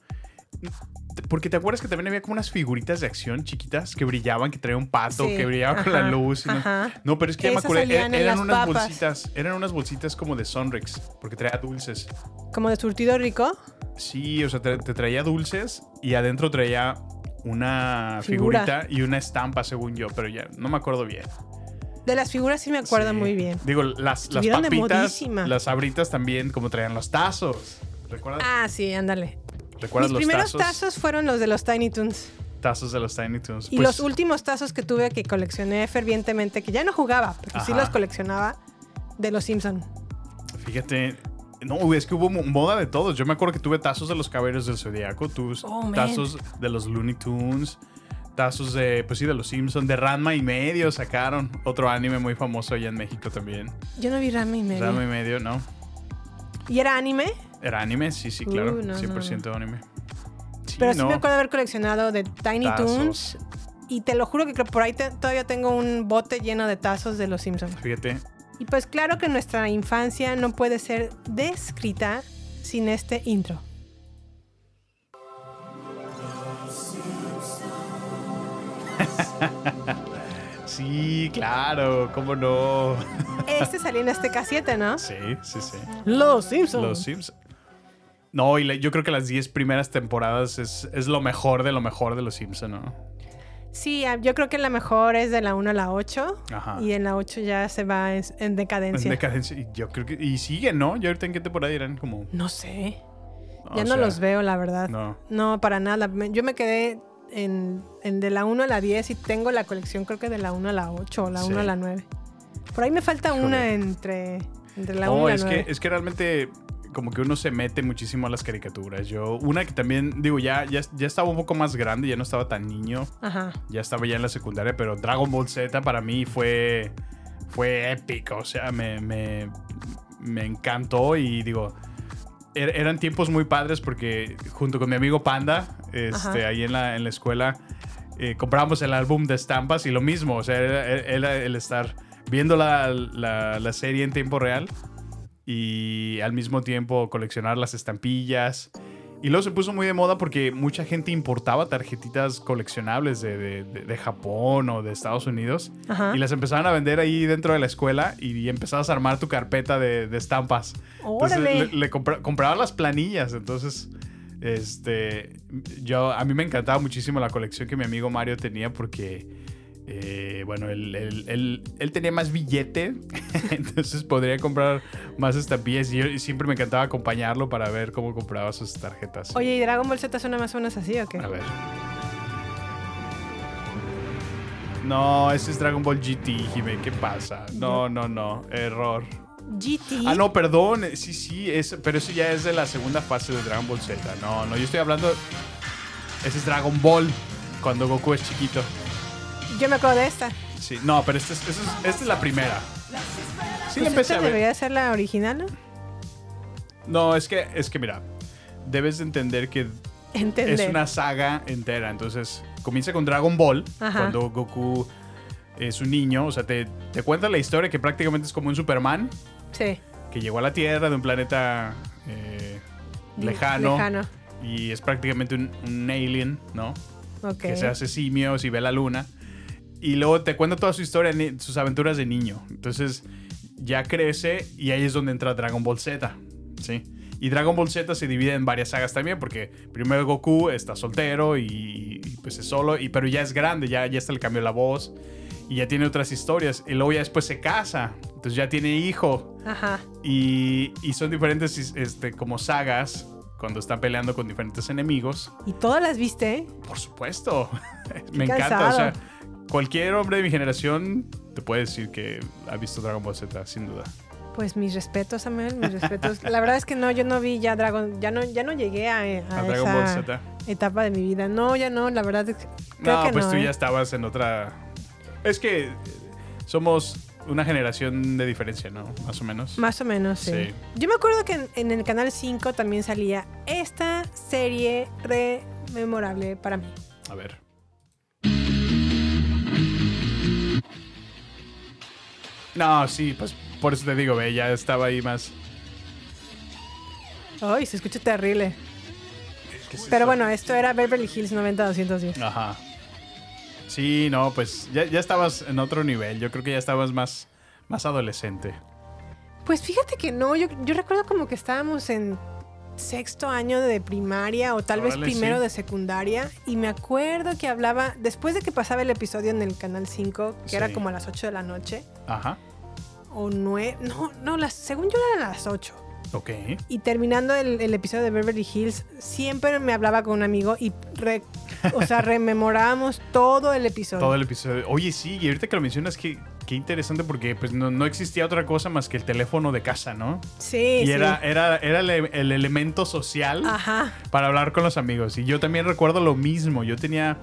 Porque te acuerdas que también había como unas figuritas de acción chiquitas que brillaban, que traía un pato, Sí, que brillaba con la luz. no-. No, pero es que ya me acuerdo. e- en Eran unas papas. bolsitas. Eran unas bolsitas como de Sonrix, porque traía dulces. Como de surtido rico. Sí, o sea, te, te traía dulces y adentro traía una Figura. figurita y una estampa, según yo, pero ya no me acuerdo bien. De las figuras sí me acuerdo Sí. muy bien. Digo, las, las papitas, las abritas también, como traían los tazos. ¿Recuerdas, Ah, sí, ándale. ¿Recuerdas Mis los primeros tazos? tazos fueron los de los Tiny Toons. Tazos de los Tiny Toons. Y Pues, los últimos tazos que tuve que coleccioné fervientemente, que ya no jugaba, pero sí los coleccionaba, de los Simpson. Fíjate, no, es que hubo mo- moda de todos. Yo me acuerdo que tuve tazos de los Caballeros del Zodiaco, Oh, tazos de los Looney Tunes, tazos de, pues sí, de los Simpsons, de Ranma y medio sacaron. Otro anime muy famoso allá en México también. Yo no vi Rama y medio. Ranma y medio, ¿no? ¿Y era anime? ¿Era anime? Sí, sí, claro. Uh, no, no, 100% anime. Sí, Pero sí no. me acuerdo haber coleccionado de Tiny Tazos. Toons. Y te lo juro que creo- por ahí te- todavía tengo un bote lleno de tazos de los Simpsons. Fíjate, Y pues claro que nuestra infancia no puede ser descrita sin este intro. sí, claro, cómo no. Este salía en este K7, ¿no? sí, sí, sí. Los Simpsons. Los Simpsons. No, y la- yo creo que las 10 primeras temporadas es, es lo mejor de lo mejor de los Simpsons, ¿no? Sí, ah, yo creo que la mejor es de la 1 a la 8. Ajá. Y en la 8 ya se va en, en En decadencia. decadencia. Y yo creo que. Y siguen, ¿no? Yo ahorita en qué temporada eran como. no sé. no, ya no sea, los veo, la verdad. No. No, para nada. Yo me quedé en, en de la 1 a la 10 y tengo la colección creo que de la 1 a la 8 o la 1 a Sí. la 9. Por ahí me falta una Híjole. entre, entre la 1 No, y la es 9. que, es que realmente como que uno se mete muchísimo a las caricaturas. Yo, una que también, digo, ya, ya, ya estaba un poco más grande, ya no estaba tan niño, Ajá. ya estaba ya en la secundaria, pero Dragon Ball Z para mí fue, fue épico, o sea, me, me, me encantó y digo, er- eran tiempos muy padres porque junto con mi amigo Panda, este, Ajá. ahí en la, en la escuela, eh, comprábamos el álbum de estampas y lo mismo, o sea, era, era el estar viendo la, la- la serie en tiempo real y al mismo tiempo coleccionar las estampillas. Y luego se puso muy de moda porque mucha gente importaba tarjetitas coleccionables de, de- de- de Japón o de Estados Unidos Ajá. y las empezaban a vender ahí dentro de la escuela y, empezabas a armar tu carpeta de, de estampas. Entonces ¡Órale! le, le compra- compraba las planillas, entonces este yo a mí me encantaba muchísimo la colección que mi amigo Mario tenía porque eh, bueno, él, él- él- él tenía más billete, entonces podría comprar más estampillas y yo y siempre me encantaba acompañarlo para ver cómo compraba sus tarjetas. Oye, ¿y Dragon Ball Z suena más o menos así o qué? A ver. No, ese es Dragon Ball GT, Jimé. ¿Qué pasa? No, no, no. Error. GT. Ah, no, perdón. Sí, sí, es, pero eso ya es de la segunda fase de Dragon Ball Z. No, no, yo estoy hablando. Ese es Dragon Ball, cuando Goku es chiquito. Yo me acuerdo de esta. Sí, no, pero esta es, esta es, esta es la primera. Sí, la Pues empecé a ver. debería ser la original, ¿no? No, es que, es que mira, debes de entender que Entender. es una saga entera. Entonces, comienza con Dragon Ball, Ajá. cuando Goku es un niño. O sea, te, te cuenta la historia que prácticamente es como un Superman Sí. que llegó a la Tierra de un planeta eh, lejano, Lejano. y es prácticamente un, un alien, ¿no? Que se hace simios y ve la luna. Y luego te cuenta toda su historia, sus aventuras de niño. Entonces ya crece y ahí es donde entra Dragon Ball Z, ¿sí? Y Dragon Ball Z se divide en varias sagas también, porque primero Goku está soltero y, y, pues es solo, y, pero ya es grande, ya, ya está le cambió la voz y ya tiene otras historias. Y luego ya después se casa, entonces ya tiene hijo. Ajá. Y, y son diferentes este, como sagas cuando están peleando con diferentes enemigos. ¿Y todas las viste? Por supuesto. Me encanta. O sea, cualquier hombre de mi generación te puede decir que ha visto Dragon Ball Z, sin duda. Pues mis respetos, Samuel, mis respetos. La verdad es que no, yo no vi ya Dragon, ya no, ya no llegué a, a A Dragon Ball esa Z. etapa de mi vida. No, ya no, la verdad es que creo No, que pues no. tú ¿eh? ya estabas en otra. Es que eh, somos una generación de diferencia, ¿no? Más o menos. Más o menos, sí. Sí. Yo me acuerdo que en, en el canal 5 también salía esta serie re memorable para mí. A ver. No, sí, pues por eso te digo, ve, ya estaba ahí más. Ay, se escucha terrible. ¿Qué es Pero bueno, esto era Beverly Hills 90210. Ajá. Sí, no, pues ya, ya estabas en otro nivel. Yo creo que ya estabas más, más adolescente. Pues fíjate que no, yo, yo recuerdo como que estábamos en sexto año de primaria o tal vez primero sí. de secundaria y me acuerdo que hablaba, después de que pasaba el episodio en el canal 5, que era como a las 8 de la noche, Ajá. o 9, no, no, las, según yo eran las 8. Ok. Y terminando el, el episodio de Beverly Hills, siempre me hablaba con un amigo y, re- o sea, rememorábamos todo el episodio. Todo el episodio. Oye, sí, y ahorita que lo mencionas, qué, qué interesante porque pues no, no existía otra cosa más que el teléfono de casa, ¿no? Sí, y sí. era, era, era el, el elemento social Ajá. para hablar con los amigos. Y yo también recuerdo lo mismo. Yo tenía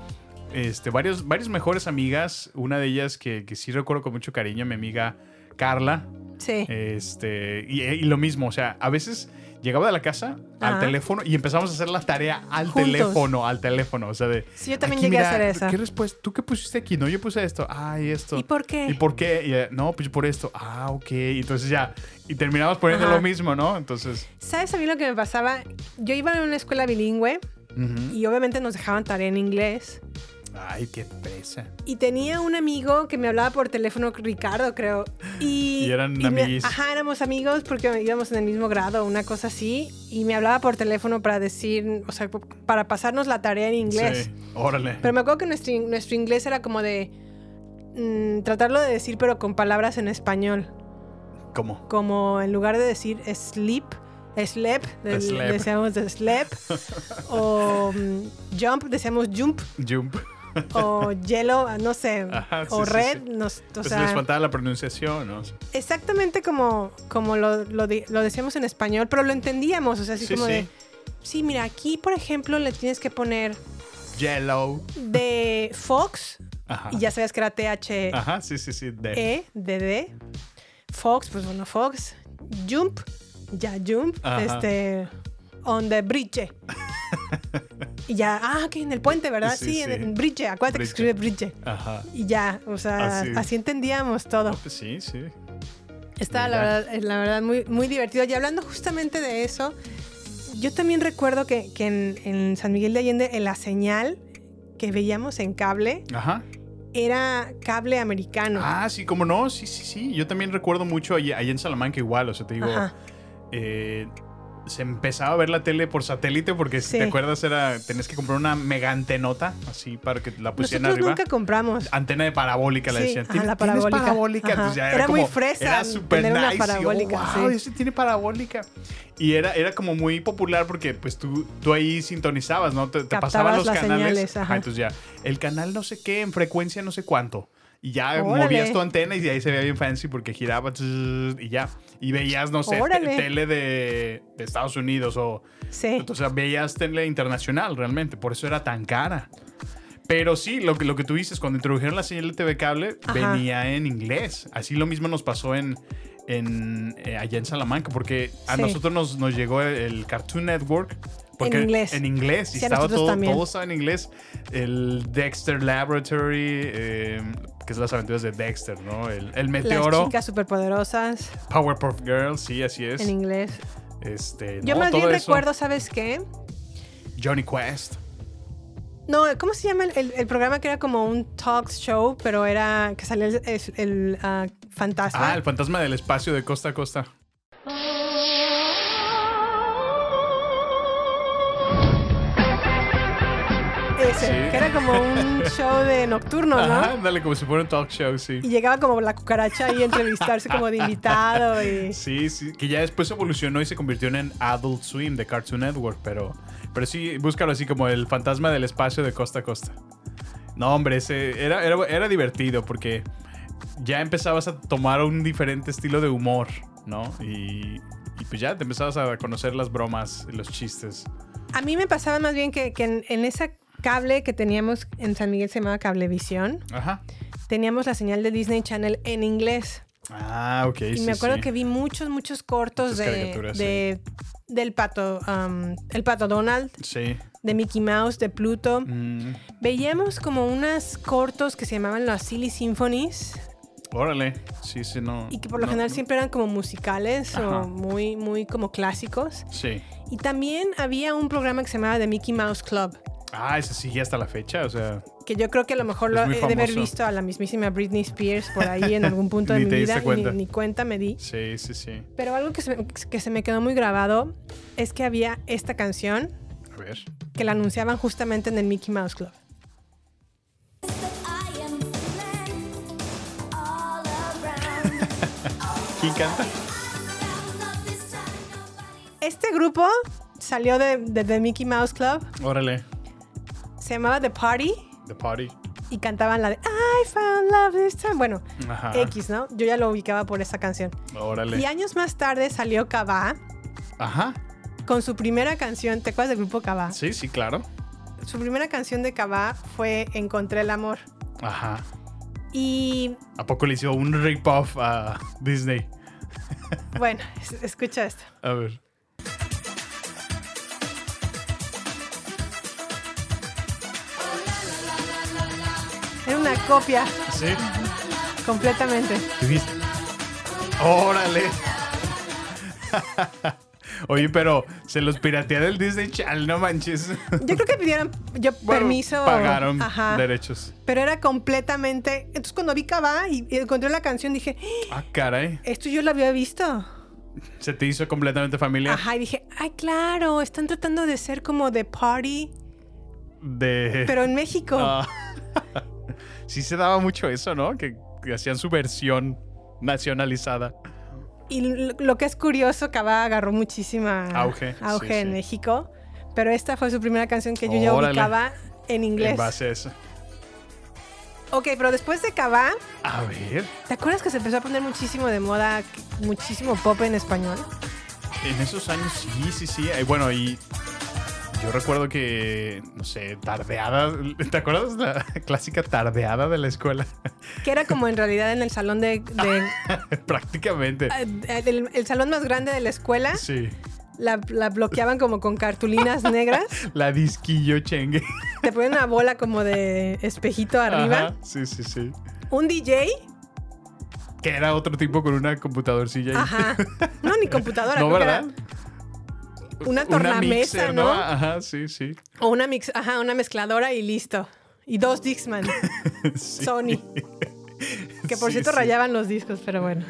este, varios, varios mejores amigas. Una de ellas que, que sí recuerdo con mucho cariño, mi amiga Carla. Sí. Este, y, y lo mismo, o sea, a veces llegaba de la casa al teléfono y empezamos a hacer la tarea al Juntos. teléfono, al teléfono, o sea, de... Sí, yo también llegué a hacer esa. ¿Qué respuesta? ¿Tú qué pusiste aquí? No, yo puse esto. Ah, y esto. ¿Y por qué? ¿Y por qué? Y, eh, no, pues por esto. Ah, ok. Entonces ya. Y terminamos poniendo Ajá. lo mismo, ¿no? Entonces. ¿Sabes a mí lo que me pasaba? Yo iba a una escuela bilingüe ujú. y obviamente nos dejaban tarea en inglés. Ay, qué presa. Y tenía un amigo que me hablaba por teléfono, Ricardo, creo. Y, Y eran me- amiguis. ajá, éramos amigos porque íbamos en el mismo grado, una cosa así. Y me hablaba por teléfono para decir, o sea, para pasarnos la tarea en inglés. Sí, órale. Pero me acuerdo que nuestro, nuestro inglés era como de mm, tratarlo de decir, pero con palabras en español. ¿Cómo? Como en lugar de decir sleep, de- Sleep. decíamos de sleep. o mm, jump, decíamos jump. Jump. O yellow, no sé. Ajá, sí, o sí, red, sí. nos- o Pues sea, les faltaba la pronunciación, ¿no? exactamente como, como lo, lo, decíamos en español, pero lo entendíamos. O sea, así Sí, como de. Sí, mira, aquí, por ejemplo, le tienes que poner Yellow. de Fox, Ajá. y ya sabes que era T-H-E, Ajá, sí, sí, sí. De. E, D, D. Fox, pues bueno, Fox. Jump, ya Jump. Ajá. Este. On the bridge. y ya, ah, que en el puente, ¿verdad? Sí, Sí, en el bridge. Acuérdate que escribe bridge. Ajá. Y ya, o sea, Así. así, entendíamos todo. No, pues sí, sí. Estaba la verdad, eh, la verdad muy, muy divertido. Y hablando justamente de eso, yo también recuerdo que, que en, en San Miguel de Allende, en la señal que veíamos en cable, Ajá. era cable americano. Ah, sí, como no, sí, sí, sí. Yo también recuerdo mucho allá, allá en Salamanca igual, o sea, te digo, Ajá. eh, se empezaba a ver la tele por satélite porque si Sí. te acuerdas era, tenías que comprar una mega antenota así para que la pusieran Nosotros arriba. nunca compramos. Antena de parabólica, Sí, decían. "¿Tienes- la tienes parabólica". parabólica? Entonces ya era, Era muy fresa Era súper tener una nice. y, oh, parabólica, wow, sí. ese tiene parabólica. Y era, era como muy popular porque pues tú, tú ahí sintonizabas, ¿no? Te, te pasaban los las canales. señales, ajá. Ajá, entonces ya, el canal no sé qué, en frecuencia no sé cuánto. Y ya Órale. movías tu antena y ahí se veía bien fancy porque giraba y ya. Y veías, no sé, te- tele de, de Estados Unidos o... Sí. Entonces veías tele internacional realmente, por eso era tan cara. Pero sí, lo que, lo que tú dices, cuando introdujeron la señal de TV cable, Ajá. venía en inglés. Así lo mismo nos pasó en, en eh, allá en Salamanca, porque a Sí. nosotros nos, nos llegó el, el Cartoon Network. Porque En inglés. En inglés. Y Sí, estaba todo, todo estaba en inglés. El Dexter Laboratory, eh, que es las aventuras de Dexter, ¿no? El, el Las Meteoro, chicas superpoderosas Powerpuff Girls, sí, así es. en inglés. Este, Yo no, más bien eso. recuerdo, ¿sabes qué? Johnny Quest. No, ¿cómo se llama el, el- el programa que era como un talk show, pero era que salía el, el- el, ah, fantasma? Ah, el fantasma del espacio de costa a costa. Sí. que era como un show de nocturno, ¿no? Ajá, dale, como si fuera un talk show, sí. Y llegaba como la cucaracha ahí a entrevistarse como de invitado y... Sí, sí, que ya después evolucionó y se convirtió en Adult Swim de Cartoon Network, pero, pero sí, búscalo así como el fantasma del espacio de costa a costa. No, hombre, ese era, era, era divertido porque ya empezabas a tomar un diferente estilo de humor, ¿no? Y, y pues ya te empezabas a conocer las bromas y los chistes. A mí me pasaba más bien que, que en, en esa cable que teníamos en San Miguel se llamaba Cablevisión, Ajá. teníamos la señal de Disney Channel en inglés. Ah, ok. Y sí, me acuerdo sí. que vi muchos, muchos cortos de, de- del pato, um, el pato Donald, Sí. de Mickey Mouse, de Pluto. Mm, Veíamos como unos cortos que se llamaban las Silly Symphonies órale. Sí, sí, no. y que por lo no, general no. siempre eran como musicales Ajá. o muy, muy como clásicos. Sí. Y también había un programa que se llamaba The Mickey Mouse Club, Ah, ese sigue hasta la fecha, o sea. que yo creo que a lo mejor lo he de haber visto a la mismísima Britney Spears por ahí en algún punto de mi vida cuenta. ni, ni cuenta me di. Sí, sí, sí. Pero algo que se, me- que se me quedó muy grabado es que había esta canción A ver. que la anunciaban justamente en el Mickey Mouse Club. ¿Quién canta? Este grupo salió de, de The Mickey Mouse Club, Órale. Se llamaba The Party The Party. y cantaban la de I found love this time. Bueno, Ajá. X, ¿no? Yo ya lo ubicaba por esa canción. Órale. Y años más tarde salió Kaba Ajá. con su primera canción. ¿Te acuerdas del grupo Kaba? Sí, sí, claro. Su primera canción de Kaba fue Encontré el amor. Ajá. Y ¿A poco le hizo un rip-off a Disney? bueno, es- escucha esto. A ver. Era una copia Sí. completamente. ¿Te viste? Órale. Oye, pero Se los piratea del Disney Channel, no manches. Yo creo que pidieron yo Bueno, permiso. Pagaron Ajá. derechos. Pero era completamente. Entonces, cuando vi Cabá y y encontré la canción, dije, "¡Ah! Ah, caray. esto yo lo había visto. Se te hizo completamente familiar. Ajá, y dije, ay, claro, están tratando de ser como de party, De. pero en México. Ah. sí se daba mucho eso, ¿no? Que, que hacían su versión nacionalizada. Y lo que es curioso, Cabá agarró muchísima Auge, auge sí, en sí. México. Pero esta fue su primera canción que yo ya ubicaba en inglés. En base a eso. Ok, pero después de Cabá, A ver. ¿te acuerdas que se empezó a poner muchísimo de moda, muchísimo pop en español? En esos años sí, sí, sí. Eh, bueno, y yo recuerdo que, no sé, tardeada. ¿Te acuerdas de la clásica tardeada de la escuela? Que era como en realidad en el salón de... de- Prácticamente. eh, el, el salón más grande de la escuela, Sí. la, la bloqueaban como con cartulinas negras, La disquillo chengue. te ponían una bola como de espejito arriba, Ajá, Sí, sí, sí. un DJ, Que era otro tipo con una computadorcilla. ajá, no, ni computadora, No, ¿verdad? era una tornamesa, mixer, ¿no? Ajá, sí, sí. O una, mix, ajá, una mezcladora y listo. Y dos Dixman, Sí. Sony, que por Sí, cierto sí. rayaban los discos, pero bueno.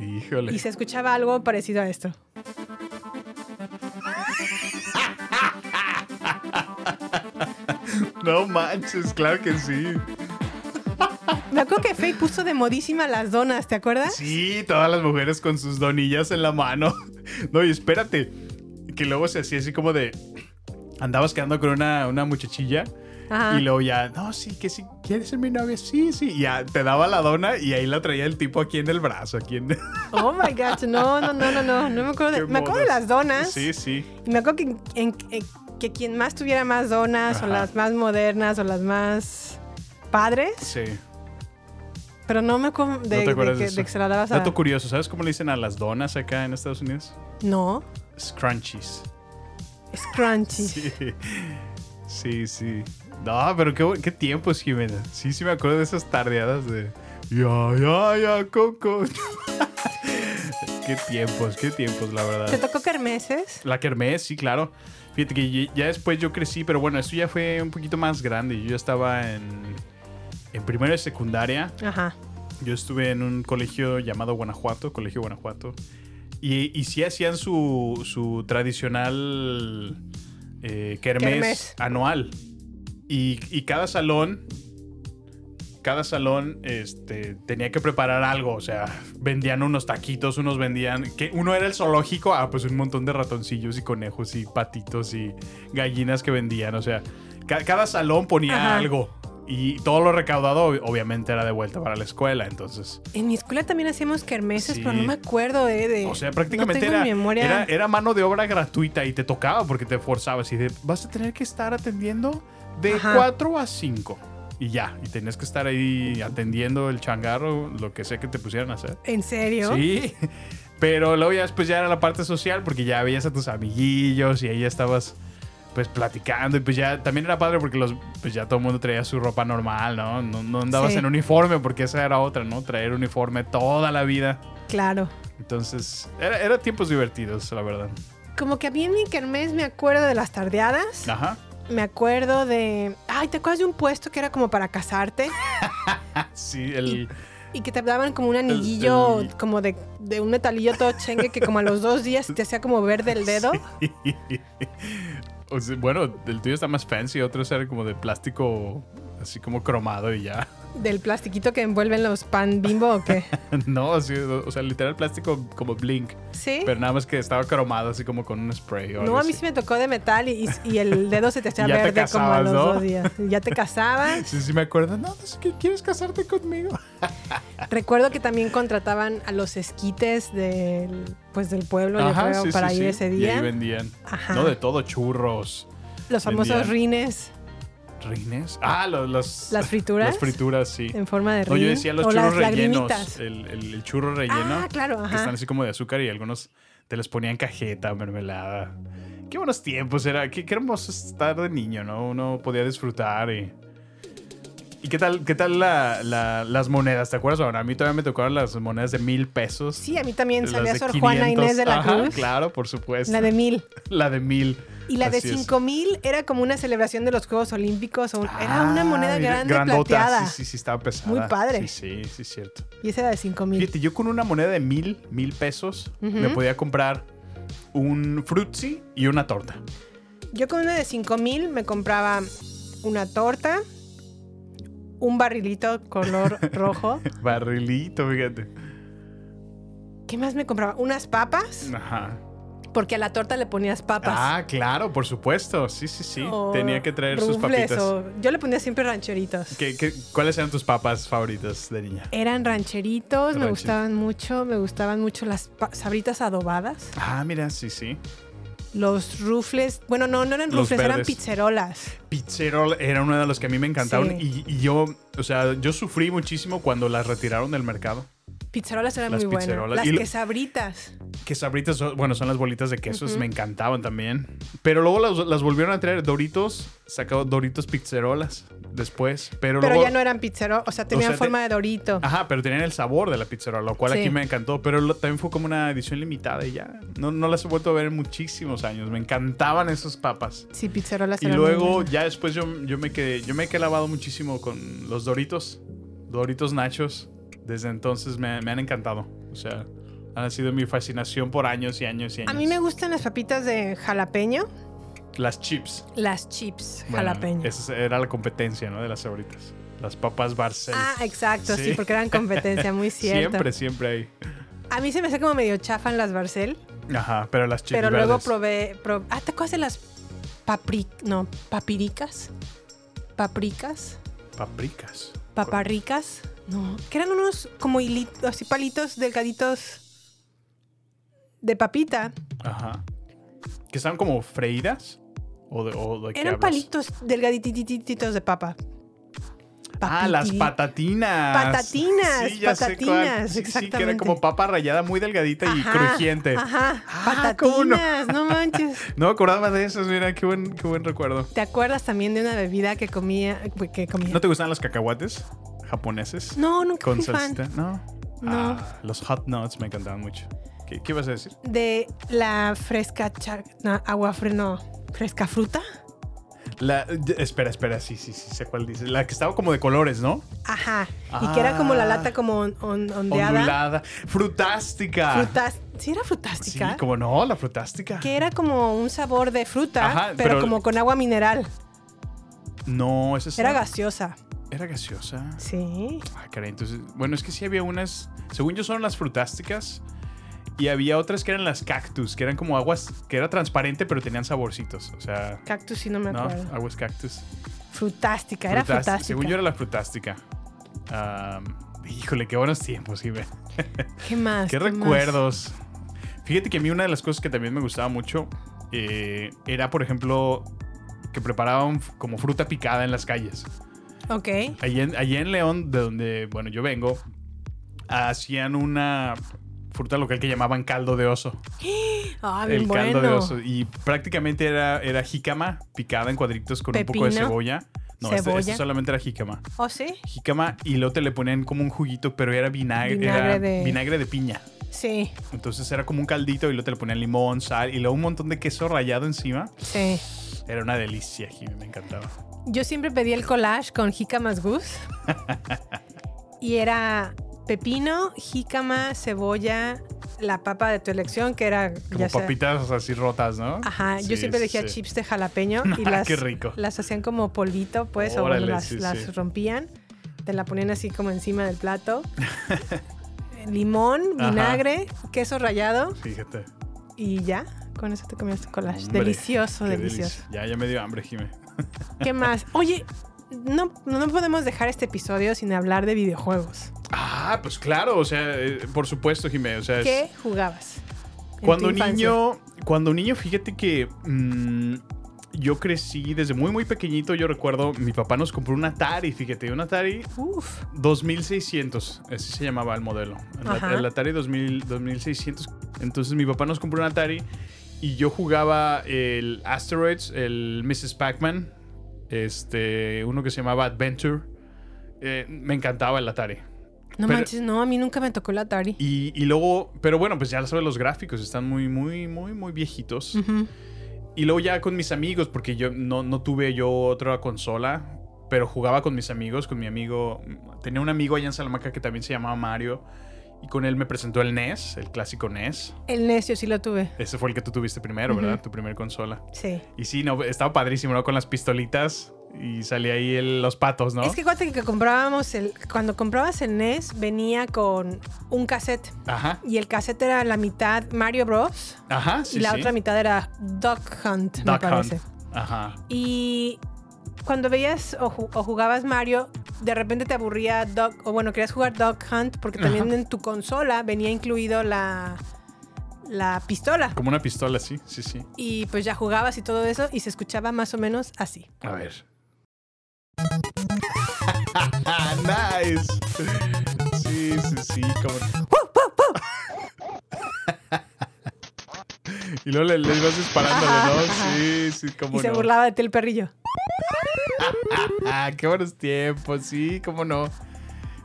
Híjole. Y se escuchaba algo parecido a esto. No manches, claro que sí. Me acuerdo que Faye puso de modísima las donas, ¿te acuerdas? Sí, todas las mujeres con sus donillas en la mano. No, y espérate. Que luego se hacía así como de. Andabas quedando con una, una muchachilla. Ajá. Y luego ya, no, sí, que sí, ¿quieres ser mi novia? Sí, sí. Y ya te daba la dona y ahí la traía el tipo aquí en el brazo, aquí en. Oh my gosh, no, no, no, no, no, no me acuerdo de, me acuerdo de las donas. Sí, sí. Y me acuerdo que, en- en- que quien más tuviera más donas o Ajá. las más modernas o las más padres, Sí. pero no me acuerdo de, ¿No te de que, de eso? de que se la dabas a... Dato curioso, ¿sabes cómo le dicen a las donas acá en Estados Unidos? No, Scrunchies. scrunchies. Sí, sí, sí. No, pero qué, qué tiempos, Jimena. Sí, sí me acuerdo de esas tardeadas de... Ya, ya, ya, Coco. qué tiempos, qué tiempos, la ¿Te verdad. tocó kermeses? La kermés, sí, claro. Fíjate que ya después yo crecí, pero bueno, esto ya fue un poquito más grande. Yo ya estaba en, en primero de secundaria. Ajá. Yo estuve en un colegio llamado Guanajuato, Colegio Guanajuato. Y, y sí hacían su, su tradicional eh, kermés, Kermés. anual. Y, y cada salón, cada salón este, tenía que preparar algo. O sea, vendían unos taquitos, unos vendían... que Uno era el zoológico, ah, pues un montón de ratoncillos y conejos y patitos y gallinas que vendían. O sea, ca- cada salón ponía Ajá. algo. Y todo lo recaudado ob- obviamente era de vuelta para la escuela, entonces... En mi escuela también hacíamos kermeses, Sí. pero no me acuerdo eh, de... O sea, prácticamente no era, memoria. era, era mano de obra gratuita y te tocaba porque te forzabas y de, vas a tener que estar atendiendo de Ajá. 4 a 5. Y ya, y tenías que estar ahí atendiendo el changarro, lo que sea que te pusieran a hacer. ¿En serio? Sí, pero luego ya después ya era la parte social porque ya veías a tus amiguillos y ahí ya estabas pues platicando y pues ya también era padre porque los pues ya todo el mundo traía su ropa normal, ¿no? No, no andabas Sí. en uniforme porque esa era otra, ¿no? Traer uniforme toda la vida. Claro. Entonces, era, era tiempos divertidos, la verdad. Como que a mí en mi kermés me acuerdo de las tardeadas. Ajá. Me acuerdo de... Ay, ¿te acuerdas de un puesto que era como para casarte? Sí, el... Y que te daban como un anillillo, el- como de, de un metalillo todo chengue que como a los dos días te hacía como verde el dedo. bueno, el tuyo está más fancy, otros eran como de plástico así como cromado y ya. Del plastiquito que envuelven los pan bimbo o qué. no, sí, o sea, literal plástico como blink. ¿Sí? Pero nada más que estaba cromado así como con un spray. o No, a mí así. sí me tocó de metal y, y el dedo se te hacía Y te verde como a los ¿no? dos días. Y ya te casabas. Sí, sí me acuerdo. No, es que quieres casarte conmigo. Recuerdo que también contrataban a los esquites del, pues, del pueblo, yo Ajá, creo, sí, para sí, ir ese Y día. ahí vendían. Ajá. No, de todo, churros, Los famosos vendían. rines rines. Ah, los, los- Las frituras. Las frituras, sí. en forma de No, rin. yo decía los o churros rellenos. El, el- el churro relleno. Ah, claro, Que están así como de azúcar y algunos te les ponían cajeta, mermelada. Qué buenos tiempos era. Qué, qué hermoso estar de niño, ¿no? Uno podía disfrutar y. ¿Y qué tal, qué tal la- la- las monedas? ¿Te acuerdas? Bueno, a mí todavía me tocaron las monedas de mil pesos. Sí, a mí también Las salía de Sor Juana 500. Inés de la Ajá, Cruz. Claro, por supuesto. La de mil. La de mil. Y la de Así es. 5000 era como una celebración de los Juegos Olímpicos. o era una Ah, moneda grande grandota. plateada. Sí, sí, sí, estaba pesada. Muy padre. Sí, sí, sí, es cierto. Y esa era de 5000. Fíjate, yo con una moneda de mil, mil pesos, me podía comprar un frutzi y una torta. Yo con una de 5000 me compraba una torta, un barrilito color rojo. Barrilito, fíjate. ¿Qué más me compraba? Unas papas, Ajá. Porque a la torta le ponías papas. Ah, claro, por supuesto. Sí, sí, sí. Tenía que traer sus papitas. o- Yo le ponía siempre rancheritos. ¿Qué- qué- cuáles eran tus papas favoritas de niña? Eran rancheritos, me gustaban mucho, me gustaban mucho las sabritas adobadas, Ah, mira, sí, sí. los rufles, bueno, no, no eran Los rufles, eran pizzerolas. Pizzerol era uno de los que a mí me encantaban. Sí. Y, y yo, o sea, yo sufrí muchísimo cuando las retiraron del mercado. Pizzerolas eran Las muy buenas. Las Y quesabritas. Que sabritas, son- bueno, son las bolitas de quesos, me encantaban también. Pero luego las, las volvieron a traer Doritos, sacó Doritos Pizzerolas después. Pero, Pero luego, ya no eran pizzerolas, o sea, tenían sea, forma de dorito. Ajá, pero tenían el sabor de la pizzerola, lo cual Sí. aquí me encantó. Pero lo- también fue como una edición limitada y ya. No, no las he vuelto a ver en muchísimos años. Me encantaban esas papas. Sí, pizzerolas Y eran luego ya después yo, yo me quedé, yo me he lavado muchísimo con los Doritos, Doritos Nachos. Desde entonces me, me han encantado. O sea, han sido mi fascinación por años y años y años. A mí me gustan las papitas de jalapeño, Las chips. las chips Bueno, jalapeño. Esa era la competencia, ¿no? De las sabritas. Las papas Barcel. Ah, exacto, sí. Sí. porque eran competencia, muy cierto. Siempre, siempre hay. A mí se me hace como medio chafan las Barcel, Ajá, pero las chips pero luego probé, pro- Ah, ¿te acuerdas de las papri... no, papiricas? Papricas, Papricas. paparricas, no, que eran unos como hilitos, así palitos delgaditos de papita. Ajá. ¿Que estaban como freídas? ¿O de, o de qué Eran hablas? palitos delgadititos de papa. Ah, las patatinas. Patatinas, Sí, ya sé cuál. patatinas, Sí, sí, que era exactamente. como papa rallada muy delgadita y crujiente. Ajá, Ah, ¿cómo no? patatinas, no manches. No me acordaba de esas, mira, qué buen, qué buen recuerdo. ¿Te acuerdas también de una bebida que comía? Que comía? ¿No te gustan los cacahuates japoneses? No, nunca Con fui fan. No. No. Ah, los hot nuts me encantaban mucho. ¿Qué, qué ibas a decir? De la fresca char... No, agua fre... No, fresca fruta. La, espera, espera, sí, sí, sí, sé cuál dices. La que estaba como de colores, ¿no? Ajá. Y que era como la Ah. lata como on- on- ondeada. Ondulada. Frutástica. Frutas... ¿Sí era Sí, frutástica? como no, la frutástica. Que era como un sabor de fruta, Ajá, pero, pero- como con agua mineral. No, esa es Era gaseosa. Era gaseosa. Sí. Ah, caray, entonces, bueno, es que sí había unas, según yo son las frutásticas y había otras que eran las cactus, que eran como aguas, que era transparente pero tenían saborcitos, o sea, Cactus sí no me ¿no? acuerdo. Aguas cactus. Frutástica, era Frutás- frutástica. Según yo era la frutástica. Am, híjole, qué buenos tiempos, Ibe. ¿Qué más? Qué recuerdos. Fíjate que a mí una de las cosas que también me gustaba mucho eh, era, por ejemplo, que preparaban como fruta picada en las calles. Ok. Allí en, allí en León, de donde, bueno, yo vengo, hacían una fruta local que llamaban caldo de oso. Ah, bien el bueno. caldo de oso. Y prácticamente era, era jícama picada en cuadritos con un poco de Pepino. cebolla. No, este, este solamente era jícama. ¿Oh, sí? Jícama y luego te le ponían como un juguito, pero era vinagre, Vinagre era de- vinagre de piña. Sí, Entonces era como un caldito y luego te le ponían limón, sal y luego un montón de queso rallado encima. sí. Era una delicia, Jimmy, me encantaba. Yo siempre pedí el collage con jícamas gus. y era pepino, jícama, cebolla, la papa de tu elección, que era Como ya sea- papitas así rotas, ¿no? Ajá, yo siempre elegía sí. chips de jalapeño y Ah, las, qué rico. las hacían como polvito, pues, o bueno, las, sí, las sí. rompían, te la ponían así como encima del plato. Limón, Ajá. vinagre, queso rallado Fíjate. y ya, con eso te comías tu collage. Hombre, delicioso, delicioso. Ya, ya me dio hambre, Jimmy. ¿Qué más? Oye, no, no podemos dejar este episodio sin hablar de videojuegos. Ah, pues claro, o sea, eh, por supuesto, Jimé. O sea, es- ¿Qué jugabas? en cuando tu infancia? niño, cuando niño, fíjate que mm, yo crecí desde muy, muy pequeñito. Yo recuerdo, mi papá nos compró un Atari, fíjate, un Atari Uf, 2600, así se llamaba el modelo. El, Ajá. el Atari 2000, 2600. Entonces mi papá nos compró un Atari y yo jugaba el Asteroids, el Mrs. Pac-Man, este, uno que se llamaba Adventure. eh, me encantaba el Atari. No Pero- manches, no, a mí nunca me tocó el Atari. Y, y luego, pero bueno, pues ya sabes, los gráficos están muy, muy, muy, muy viejitos. Y luego ya con mis amigos, porque yo no, no tuve yo otra consola, pero jugaba con mis amigos, con mi amigo. Tenía un amigo allá en Salamanca que también se llamaba Mario. Y con él me presentó el NES, el clásico NES. El NES yo sí lo tuve. Ese fue el que tú tuviste primero, ¿verdad? Tu primer consola. Sí. Y sí, no, estaba padrísimo, ¿no? Con las pistolitas y salía ahí el- los patos, ¿no? Es que acuérdate que comprábamos el. Cuando comprabas el NES, venía con un cassette. Ajá, Y el cassette era la mitad Mario Bros. ajá, sí, y la sí. otra mitad era Duck Hunt, me parece. Hunt. Ajá. Y cuando veías o, ju- o jugabas Mario, de repente te aburría Duck, o bueno, querías jugar Duck Hunt porque también Ajá. en tu consola venía incluido la, la pistola. Como una pistola, sí, sí, sí. Y pues ya jugabas y todo eso y se escuchaba más o menos así. A ver. nice. Sí, sí, sí. Como... y luego le, le ibas disparándole, ¿no? Sí, sí, como y se no. burlaba de ti el perrillo. Ah, qué buenos tiempos, sí, cómo no.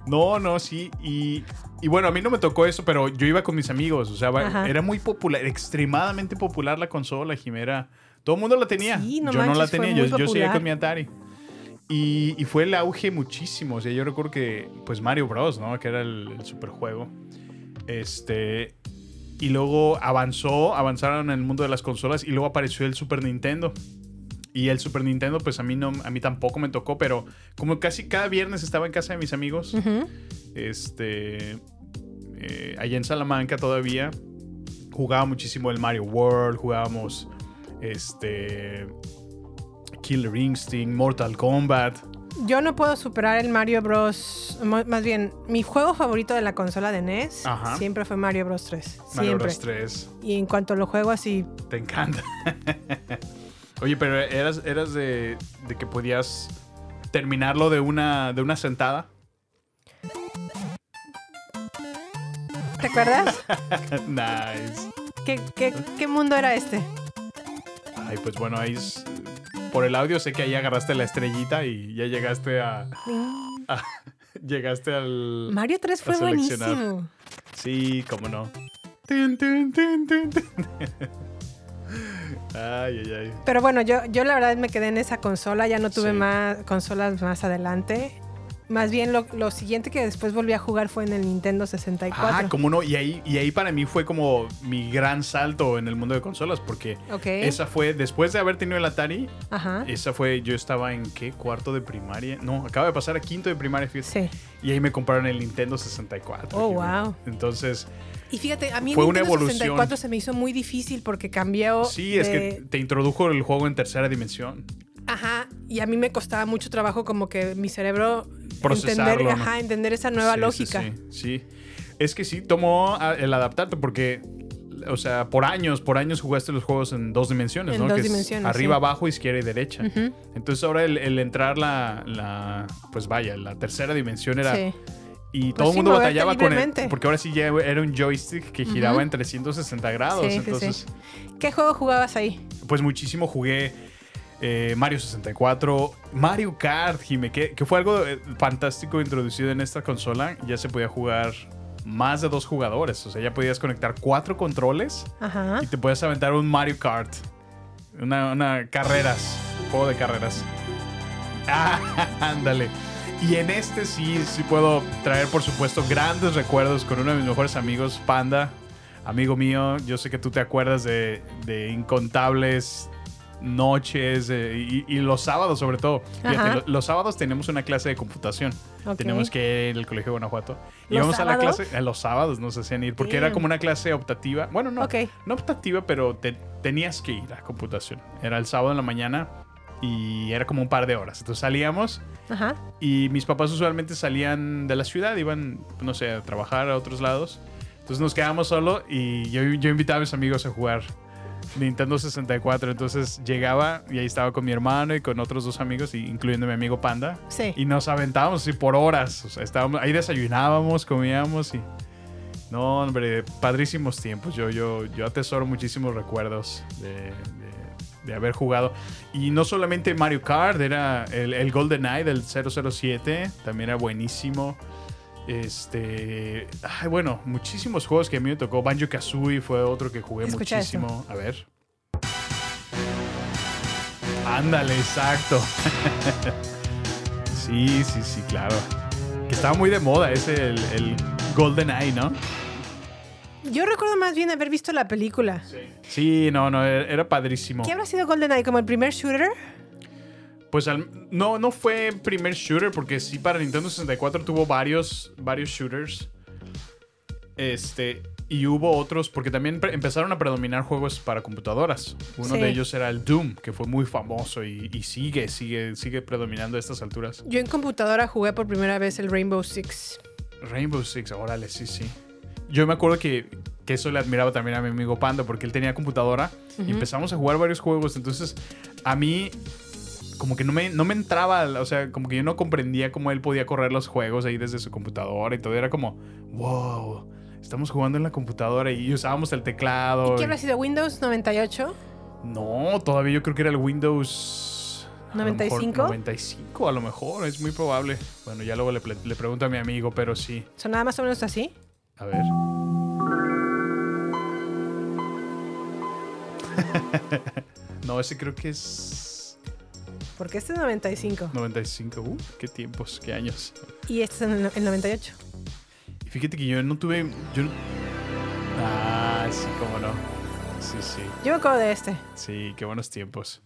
No, no, sí. Y, y bueno, a mí no me tocó eso, pero yo iba con mis amigos. O sea, Ajá. era muy popular, extremadamente popular la consola, Jimera. Todo el mundo la tenía. Sí, no yo no la tenía, yo, yo seguía con mi Atari. Y, y fue el auge muchísimo. O sea, yo recuerdo que, pues Mario Bros, ¿no? Que era el, el superjuego. Este. Y luego avanzó, avanzaron en el mundo de las consolas y luego apareció el Super Nintendo. Y el Super Nintendo, pues a mí no, a mí tampoco me tocó, pero como casi cada viernes estaba en casa de mis amigos, este, eh, allá en Salamanca todavía, jugaba muchísimo el Mario World, jugábamos, este, Killer Instinct, Mortal Kombat. Yo no puedo superar el Mario Bros. Más bien, mi juego favorito de la consola de NES Ajá. siempre fue Mario Bros 3. Mario. Bros 3. Y en cuanto lo juego así, Te encanta. Oye, pero eras, eras de, de que podías terminarlo de una, de una sentada. ¿te acuerdas? nice. ¿Qué, qué, qué mundo era este? Ay, pues bueno, ahí es- por el audio sé que ahí agarraste la estrellita y ya llegaste a, a- llegaste al Mario 3 fue buenísimo. Sí, cómo no. Ay, ay, ay. Pero bueno, yo, yo la verdad me quedé en esa consola, ya no tuve Sí. más consolas más adelante. Más bien lo, lo siguiente que después volví a jugar fue en el Nintendo 64. Ah, cómo no. Y ahí, y ahí para mí fue como mi gran salto en el mundo de consolas, porque esa fue, después de haber tenido el Atari, Ajá. esa fue, yo estaba en qué, cuarto de primaria. No, acaba de pasar a quinto de primaria, fíjate. Sí. Y ahí me compraron el Nintendo 64. Oh, wow. Entonces, Y fíjate, a mí Fue el una Nintendo evolución. 64 se me hizo muy difícil porque cambió. sí, es que te introdujo el juego en tercera dimensión. Ajá, y a mí me costaba mucho trabajo como que mi cerebro Procesarlo, entender, ¿no? ajá, entender esa nueva Sí, lógica. Sí, sí. Es que sí, tomó el adaptarte porque, o sea, por años, por años jugaste los juegos en dos dimensiones, En ¿no? dos Que es dimensiones, arriba, sí. abajo, izquierda y derecha. Entonces ahora el, el entrar la, la, pues vaya, la tercera dimensión era... Sí. Y Pues todo el mundo batallaba con él. Porque ahora sí ya era un joystick que giraba Ujú. en 360 grados. Entonces, ¿Qué juego jugabas ahí? pues muchísimo jugué eh, Mario 64, Mario Kart, Jime, que, que fue algo eh, fantástico introducido en esta consola. Ya se podía jugar más de dos jugadores. O sea, ya podías conectar cuatro controles Ajá. y te podías aventar un Mario Kart. Una, una carreras, juego de carreras. Ah, ándale. Y en este sí, sí puedo traer, por supuesto, grandes recuerdos con uno de mis mejores amigos, Panda. Amigo mío, yo sé que tú te acuerdas de, de incontables noches eh, y, y los sábados sobre todo. Fíjate, Ajá. lo- los sábados tenemos una clase de computación. Ok. Tenemos que ir al Colegio de Guanajuato. ¿Los Íbamos a la sábados? clase, a los sábados nos hacían ir, porque era como una clase optativa. Bueno, no, Ok. no optativa, pero te- tenías que ir a computación. Era el sábado en la mañana y era como un par de horas. Entonces salíamos Ajá. y mis papás usualmente salían de la ciudad, iban, no sé, a trabajar a otros lados. Entonces nos quedábamos solo y yo, yo invitaba a mis amigos a jugar Nintendo 64. Entonces llegaba y ahí estaba con mi hermano y con otros dos amigos, y- incluyendo mi amigo Panda. Sí. Y nos aventábamos así por horas. O sea, estábamos, ahí desayunábamos, comíamos y... No, hombre, padrísimos tiempos. Yo, yo, yo atesoro muchísimos recuerdos de, de- de haber jugado. Y no solamente Mario Kart, era el, el Golden Eye del 007, también era buenísimo. Este, ay, bueno, muchísimos juegos que a mí me tocó. Banjo Kazooie fue otro que jugué Escucha muchísimo. A ver. Ándale, exacto. sí, sí, sí, claro. Que estaba muy de moda ese, el, el Golden Eye, ¿no? Yo recuerdo más bien haber visto la película. Sí, no, no, era, era padrísimo. ¿Qué habrá sido GoldenEye? ¿Como el primer shooter? Pues al- no, no fue primer shooter, porque sí para Nintendo 64 tuvo varios, varios shooters. Este. Y hubo otros, porque también empezaron a predominar juegos para computadoras. Uno Sí. de ellos era el Doom, que fue muy famoso y, y sigue, sigue, sigue predominando a estas alturas. Yo en computadora jugué por primera vez el Rainbow Six. Rainbow Six, órale, sí, sí. Yo me acuerdo que, que eso le admiraba también a mi amigo Panda, porque él tenía computadora y empezamos a jugar varios juegos. Entonces, a mí, como que no me, no me entraba, o sea, como que yo no comprendía cómo él podía correr los juegos ahí desde su computadora y todo. Era como, wow, estamos jugando en la computadora y usábamos el teclado. ¿Qué y- habrá sido? ¿Windows 98? No, todavía yo creo que era el Windows. a lo mejor 95? 95, a lo mejor, es muy probable. Bueno, ya luego le, le pregunto a mi amigo, pero sí. ¿Sonaba más o menos así? A ver. no, ese creo que es Porque este es 95 95. Uh, qué tiempos, qué años. y este es el, el 98. Y fíjate que yo no tuve. Yo no- Ah, sí, cómo no. Sí, sí. Yo me acuerdo de este. Sí, qué buenos tiempos.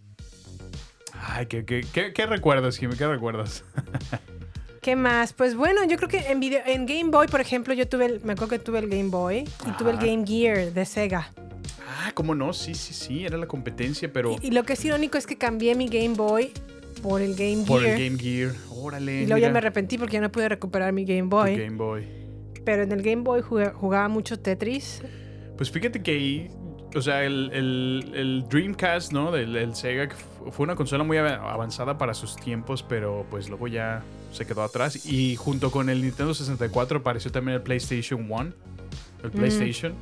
Ay, qué, qué, qué, qué recuerdas, Jimmy, qué recuerdas. ¿Qué más? Pues bueno, yo creo que en, video, en Game Boy, por ejemplo, yo tuve el, me acuerdo que tuve el Game Boy y tuve el. Game Gear de Sega. Ah, cómo no, sí, sí, sí, era la competencia, pero Y, y lo que es irónico es que cambié mi Game Boy por el Game por Gear. el Game Gear. Órale. y luego ya me arrepentí porque ya no pude recuperar mi Game tu Boy. Game Boy. Pero en el Game Boy jugué- jugaba mucho Tetris. Pues fíjate que ahí, o sea, el, el- el Dreamcast, ¿no? Del el Sega que fu- fue una consola muy av- avanzada para sus tiempos, pero pues luego ya se quedó atrás. Y junto con el Nintendo 64 apareció también el PlayStation 1, el PlayStation.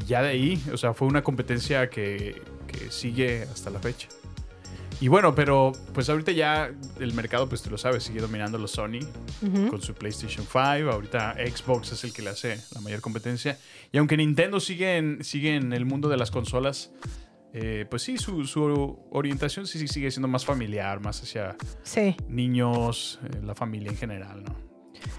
Y ya de ahí, o sea, fue una competencia que, que sigue hasta la fecha. Y bueno, pero pues ahorita ya el mercado, pues tú lo sabes, sigue dominando los Sony con su PlayStation 5. Ahorita Xbox es el que le hace la mayor competencia. Y aunque Nintendo sigue en, sigue en el mundo de las consolas, eh, pues sí, su, su orientación sí, sí sigue siendo más familiar, más hacia Sí. niños, eh, la familia en general, ¿no?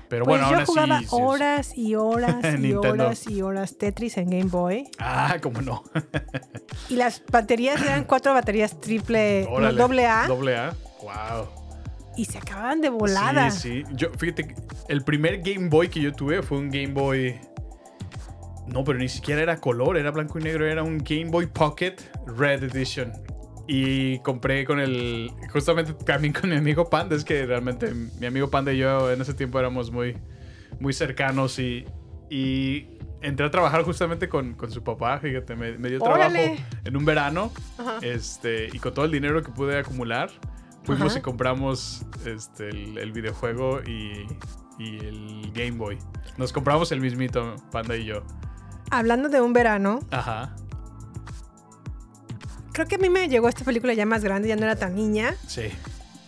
Pero Pues bueno, yo aún jugaba horas y horas y horas y horas Tetris en Game Boy. Ah, cómo no. Y las baterías eran cuatro baterías triple, no, Órale. doble A. Doble A. Wow. Y se acababan de volada. Sí, sí. Yo, fíjate, el primer Game Boy que yo tuve fue un Game Boy. No, pero ni siquiera era color, era blanco y negro, era un Game Boy Pocket Red Edition. Y compré con el. Justamente también con mi amigo Panda. Es que realmente mi amigo Panda y yo en ese tiempo éramos muy, muy cercanos. Y, y entré a trabajar justamente con, con su papá. Fíjate, me, me dio trabajo Órale. en un verano. Ajá. Este, y con todo el dinero que pude acumular, fuimos Ajá. y compramos este, el, el videojuego y, y el Game Boy. Nos compramos el mismito, Panda y yo. Hablando de un verano, Ajá. Creo que a mí me llegó esta película ya más grande, ya no era tan niña, Sí.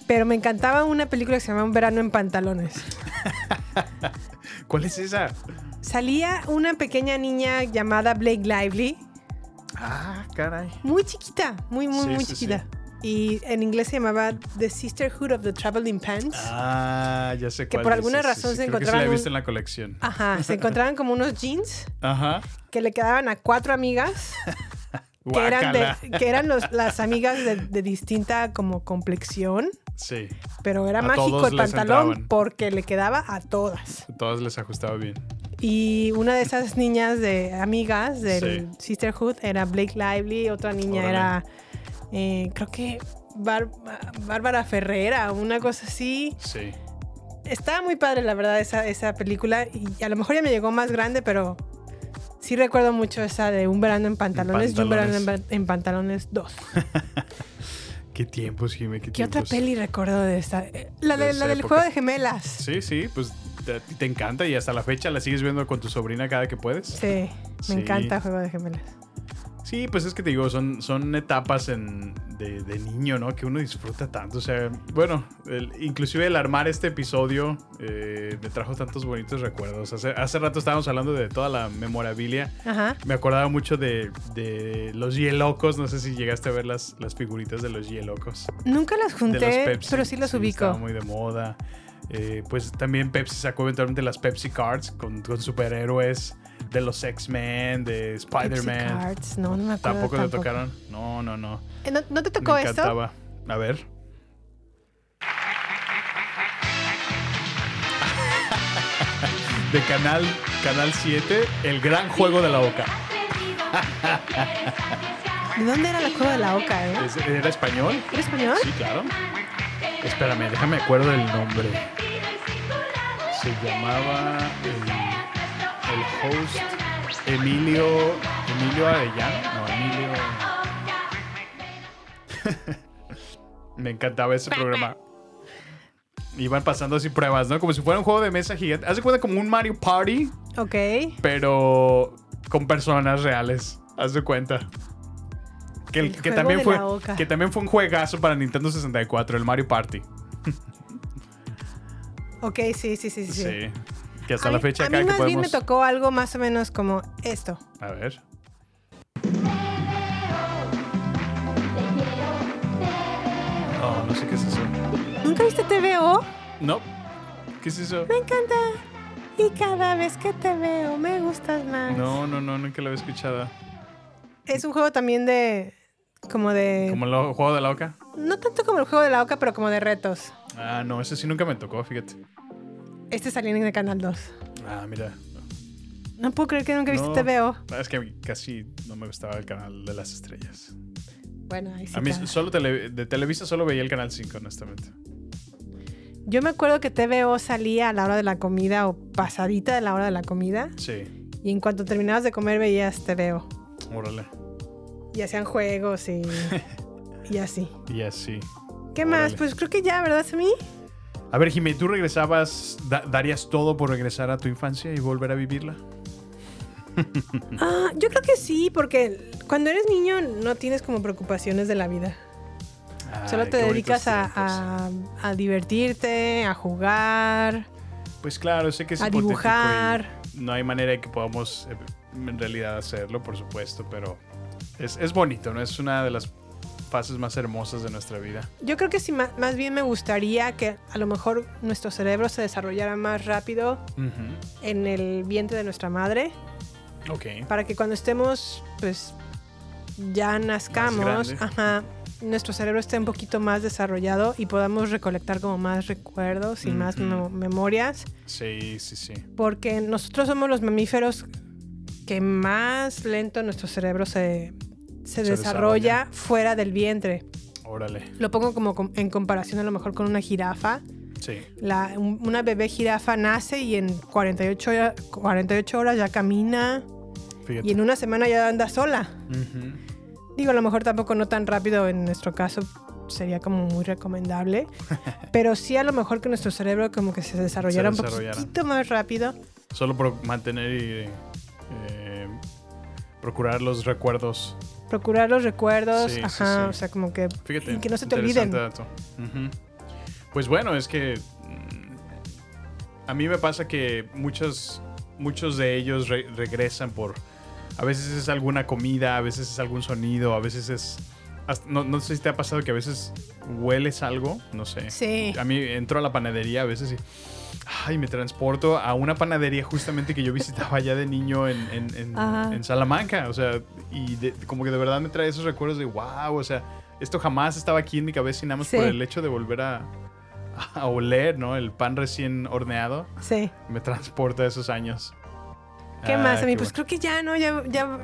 pero me encantaba una película que se llama Un verano en pantalones. ¿Cuál es esa? Salía una pequeña niña llamada Blake Lively, Ah, caray. muy chiquita, muy, muy, Sí, muy sí, chiquita. Y en inglés se llamaba The Sisterhood of the Traveling Pants. Ah, ya sé Que cuál por dices, alguna sí, razón sí, se creo que sí la he visto en la colección. Ajá, se encontraban como unos jeans Ajá. que le quedaban a cuatro amigas, que eran, de, que eran los- las amigas de, de distinta como complexión, Sí, pero era A mágico el pantalón entraban. porque le quedaba a todas. todas les ajustaba bien. Y una de esas niñas de amigas del Sí. Sisterhood era Blake Lively, otra niña Órale. era, eh, creo que Bar- Bárbara Ferrera, una cosa así. Sí. Estaba muy padre, la verdad, esa, esa película. Y a lo mejor ya me llegó más grande, pero sí recuerdo mucho esa de Un verano en pantalones, y Un verano en, pantalones. pa- en pantalones 2. Qué tiempos, Jimmy, qué, ¿Qué otra peli recuerdo de esta? Eh, La, De de, esa la del juego de gemelas. Sí, sí, pues te, encanta y hasta la fecha la sigues viendo con tu sobrina cada que puedes. Sí, me Sí. encanta Juego de Gemelas. Sí, pues es que te digo, son, son etapas en, de- de niño, ¿no? Que uno disfruta tanto. O sea, bueno, el- inclusive el armar este episodio eh, me trajo tantos bonitos recuerdos. Hace, hace rato estábamos hablando de toda la memorabilia. Ajá. Me acordaba mucho de, de los Yelocos. No sé si llegaste a ver las, las figuritas de los Yelocos. Nunca las junté, Pepsi. pero sí Estaba ubico. muy de moda. Eh, pues también Pepsi sacó eventualmente las Pepsi Cards con, con superhéroes de los X-Men, de Spider-Man. No, no me acuerdo. Tampoco te tocaron. No, no, no. Eh, ¿No, no te tocó Me esto? encantaba. A ver. De canal, canal 7, el gran juego de la Oca. ¿De dónde era el juego de la oca, eh? ¿Es- ¿Era español? ¿Era español? Sí, claro. Espérame, déjame acuerdo del nombre. Se llamaba el, el host Emilio Emilio Arellano. No, Emilio. Me encantaba ese programa. Iban pasando así pruebas, ¿no? Como si fuera un juego de mesa gigante. Haz de cuenta como un Mario Party, Ok. pero con personas reales. Haz de cuenta. Que, el- también fue, que también fue un juegazo para Nintendo 64, el Mario Party. Ok, sí, sí, sí, sí. Sí. Que hasta A la mí- fecha a acá mí que más bien me tocó algo más o menos como esto. A ver. No, no sé qué es eso. ¿Nunca viste TVO? No. ¿Qué es eso? Me encanta. Y cada vez que te veo me gustas más. No, no, no, nunca lo había escuchado. Es un juego también de... Como de... ¿Como el juego de la oca? No tanto como el juego de la oca, pero como de retos. Ah, no, ese sí nunca me tocó, fíjate. Este salió en el Canal 2. Ah, mira. No puedo creer que nunca viste No. TVO. Ah, Es que casi no me gustaba el canal de las estrellas. Bueno, ahí sí. A mí solo tele- de Televisa solo veía el canal 5, honestamente. Yo me acuerdo que TVO salía a la hora de la comida o pasadita de la hora de la comida. Sí, Y en cuanto terminabas de comer veías TVO. órale. Y hacían juegos y, y así. Y así. ¿Qué más? Pues creo que ya, ¿verdad, Sammy? A ver, Jimmy, ¿tú regresabas, da- darías todo por regresar a tu infancia y volver a vivirla? Ah, yo creo que sí, porque cuando eres niño no tienes como preocupaciones de la vida. Solo te dedicas a, a- a divertirte, a jugar. Pues claro, sé que es a dibujar. No hay manera de que podamos eh, en realidad hacerlo, por supuesto, pero es, es bonito, ¿no? Es una de las fases más hermosas de nuestra vida. Yo creo que sí, más bien me gustaría que a lo mejor nuestro cerebro se desarrollara más rápido en el vientre de nuestra madre, Ok. para que cuando estemos, pues, ya nazcamos, ajá, nuestro cerebro esté un poquito más desarrollado y podamos recolectar como más recuerdos y más memorias, Sí, sí, sí. porque nosotros somos los mamíferos que más lento nuestro cerebro se, se, Se desarrolla fuera del vientre. Órale. Lo pongo como com- en comparación a lo mejor con una jirafa. Sí. La- un- una bebé jirafa nace y en 48, hora- 48 horas ya camina Fíjate. y en una semana ya anda sola. Ujú. Digo, a lo mejor tampoco no tan rápido en nuestro caso sería como muy recomendable, pero sí a lo mejor que nuestro cerebro como que se desarrollara un desarrollara. poquito más rápido. Solo por mantener y eh, procurar los recuerdos. Procurar los recuerdos, Sí, ajá, sí. o sea, como que, Fíjate. que no se te olviden. Pues bueno, es que mm, a mí me pasa que muchos, muchos de ellos re- regresan por... A veces es alguna comida, a veces es algún sonido, a veces es... hasta- no, no sé si te ha pasado que a veces hueles algo, no sé. Sí. A mí entro a la panadería a veces y... Ay, me transporto a una panadería justamente que yo visitaba ya de niño en, en- en- Salamanca. O sea, y de- como que de verdad me trae esos recuerdos de wow, o sea, esto jamás estaba aquí en mi cabeza y nada más Sí. por el hecho de volver a, a oler, ¿no? El pan recién horneado Sí. me transporta a esos años. ¿Qué Ah, más? A mí, qué pues bueno. creo que ya, ¿no? Ya, ya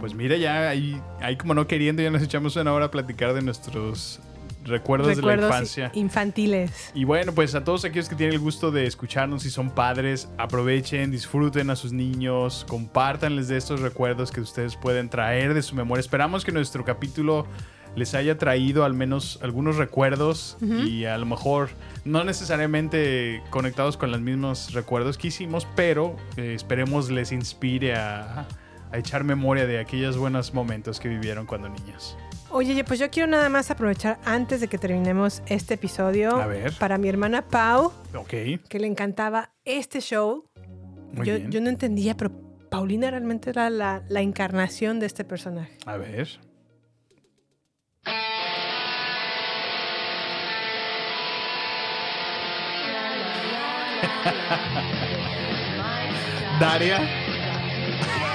Pues mira, ya ahí, ahí como no queriendo, ya nos echamos una hora a platicar de nuestros recuerdos, de la infancia. infantiles. Y bueno, pues a todos aquellos que tienen el gusto de escucharnos y son padres, aprovechen, disfruten a sus niños, compártanles de estos recuerdos que ustedes pueden traer de su memoria. Esperamos que nuestro capítulo les haya traído al menos algunos recuerdos y a lo mejor no necesariamente conectados con los mismos recuerdos que hicimos, pero eh, esperemos les inspire a, a echar memoria de aquellos buenos momentos que vivieron cuando niños. Oye, pues yo quiero nada más aprovechar antes de que terminemos este episodio A ver. para mi hermana Pau, que le encantaba este show. Muy yo, bien. yo no entendía, pero Paulina realmente era la, la encarnación de este personaje. A ver. Daria.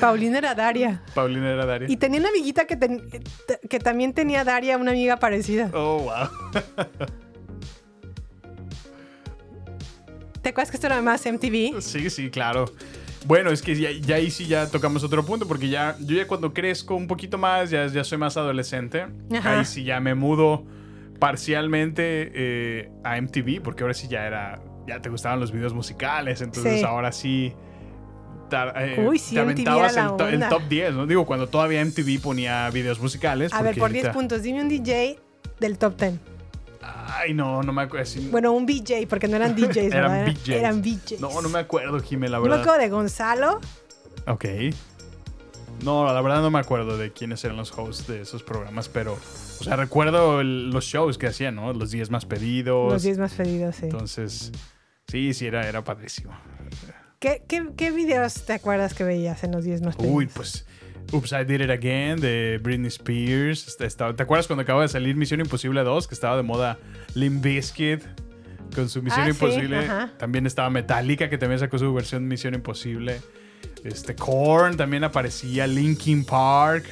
Paulina era Daria. Paulina era Daria. Y tenía una amiguita que, ten- que también tenía Daria, una amiga parecida. Oh, wow. ¿Te acuerdas que esto era más MTV? Sí, sí, claro. Bueno, es que ya, ya ahí sí ya tocamos otro punto, porque ya yo ya cuando crezco un poquito más, ya, ya soy más adolescente, Ajá. ahí sí ya me mudo parcialmente eh, a MTV, porque ahora sí ya era, ya te gustaban los videos musicales, entonces Sí. ahora sí... ta- eh, Uy, sí, te aventabas el, to- el top 10, ¿no? Digo, cuando todavía MTV ponía videos musicales. A ver, por 10 ahorita- puntos, dime un DJ del top 10. Ay, no, no me acuerdo. Bueno, un BJ, porque no eran DJs, Eran ¿verdad? BJs. Eran BJs. No, no me acuerdo, Jimé, la Yo me verdad. acuerdo de Gonzalo. Ok. No, la verdad no me acuerdo de quiénes eran los hosts de esos programas, pero, o sea, recuerdo el- los shows que hacían, ¿no? Los 10 más pedidos. Los 10 más pedidos, sí. Entonces, sí, sí, era, era padrísimo. ¿Qué, qué, qué videos te acuerdas que veías en los 10 más? Uy, pues, Oops, I Did It Again de Britney Spears. Este, ¿Te acuerdas cuando acaba de salir Misión Imposible 2? Que estaba de moda Limp Bizkit con su Misión Ah, Imposible. También estaba Metallica, que también sacó su versión Misión Imposible. Este, Korn también aparecía. Linkin Park.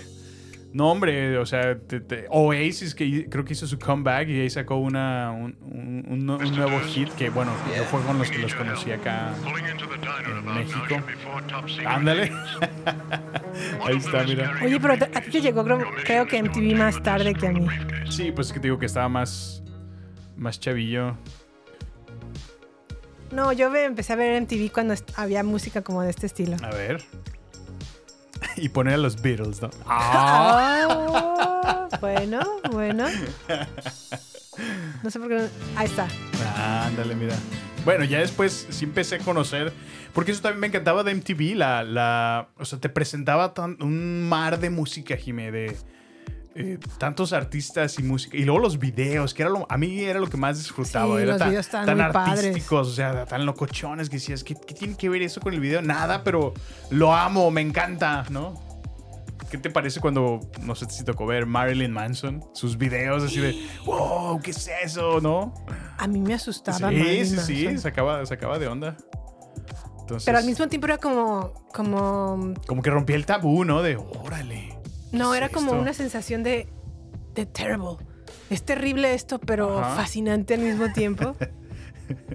No, hombre, o sea, te- te- Oasis, que creo que hizo su comeback y ahí sacó una, un, un- un nu- un nuevo hit que, bueno, yo fue con los que los conocí acá en México. Ándale. ahí está, mira. Oye, pero a ti te llegó creo, creo que MTV más tarde que a mí. Sí, pues es que te digo que estaba más, más chavillo. No, yo empecé a ver MTV cuando había música como de este estilo. A ver. Y poner a los Beatles, ¿no? Ah. Ah, bueno, bueno. No sé por qué. no- Ahí está. Ándale, mira. Bueno, ya después sí empecé a conocer. Porque eso también me encantaba de MTV. La, la, o sea, te presentaba tan- un mar de música, Jimé, de eh, tantos artistas y música. Y luego los videos, que era lo, a mí era lo que más disfrutaba. Sí, era los tan, videos tan padres. artísticos, o sea, tan locochones que decías, ¿qué, qué tiene que ver eso con el video? Nada, pero lo amo, me encanta, ¿no? ¿Qué te parece cuando, no sé si tocó ver Marilyn Manson? Sus videos así de, wow, ¿qué es eso? ¿No? A mí me asustaba. Sí, Marilyn sí, sí, Manson. sacaba, sacaba de onda. Entonces, Pero al mismo tiempo era como. como como que rompía el tabú, ¿no? De, órale. No, ¿qué era como esto? una sensación de. de terrible. Es terrible esto, pero Ajá. fascinante al mismo tiempo.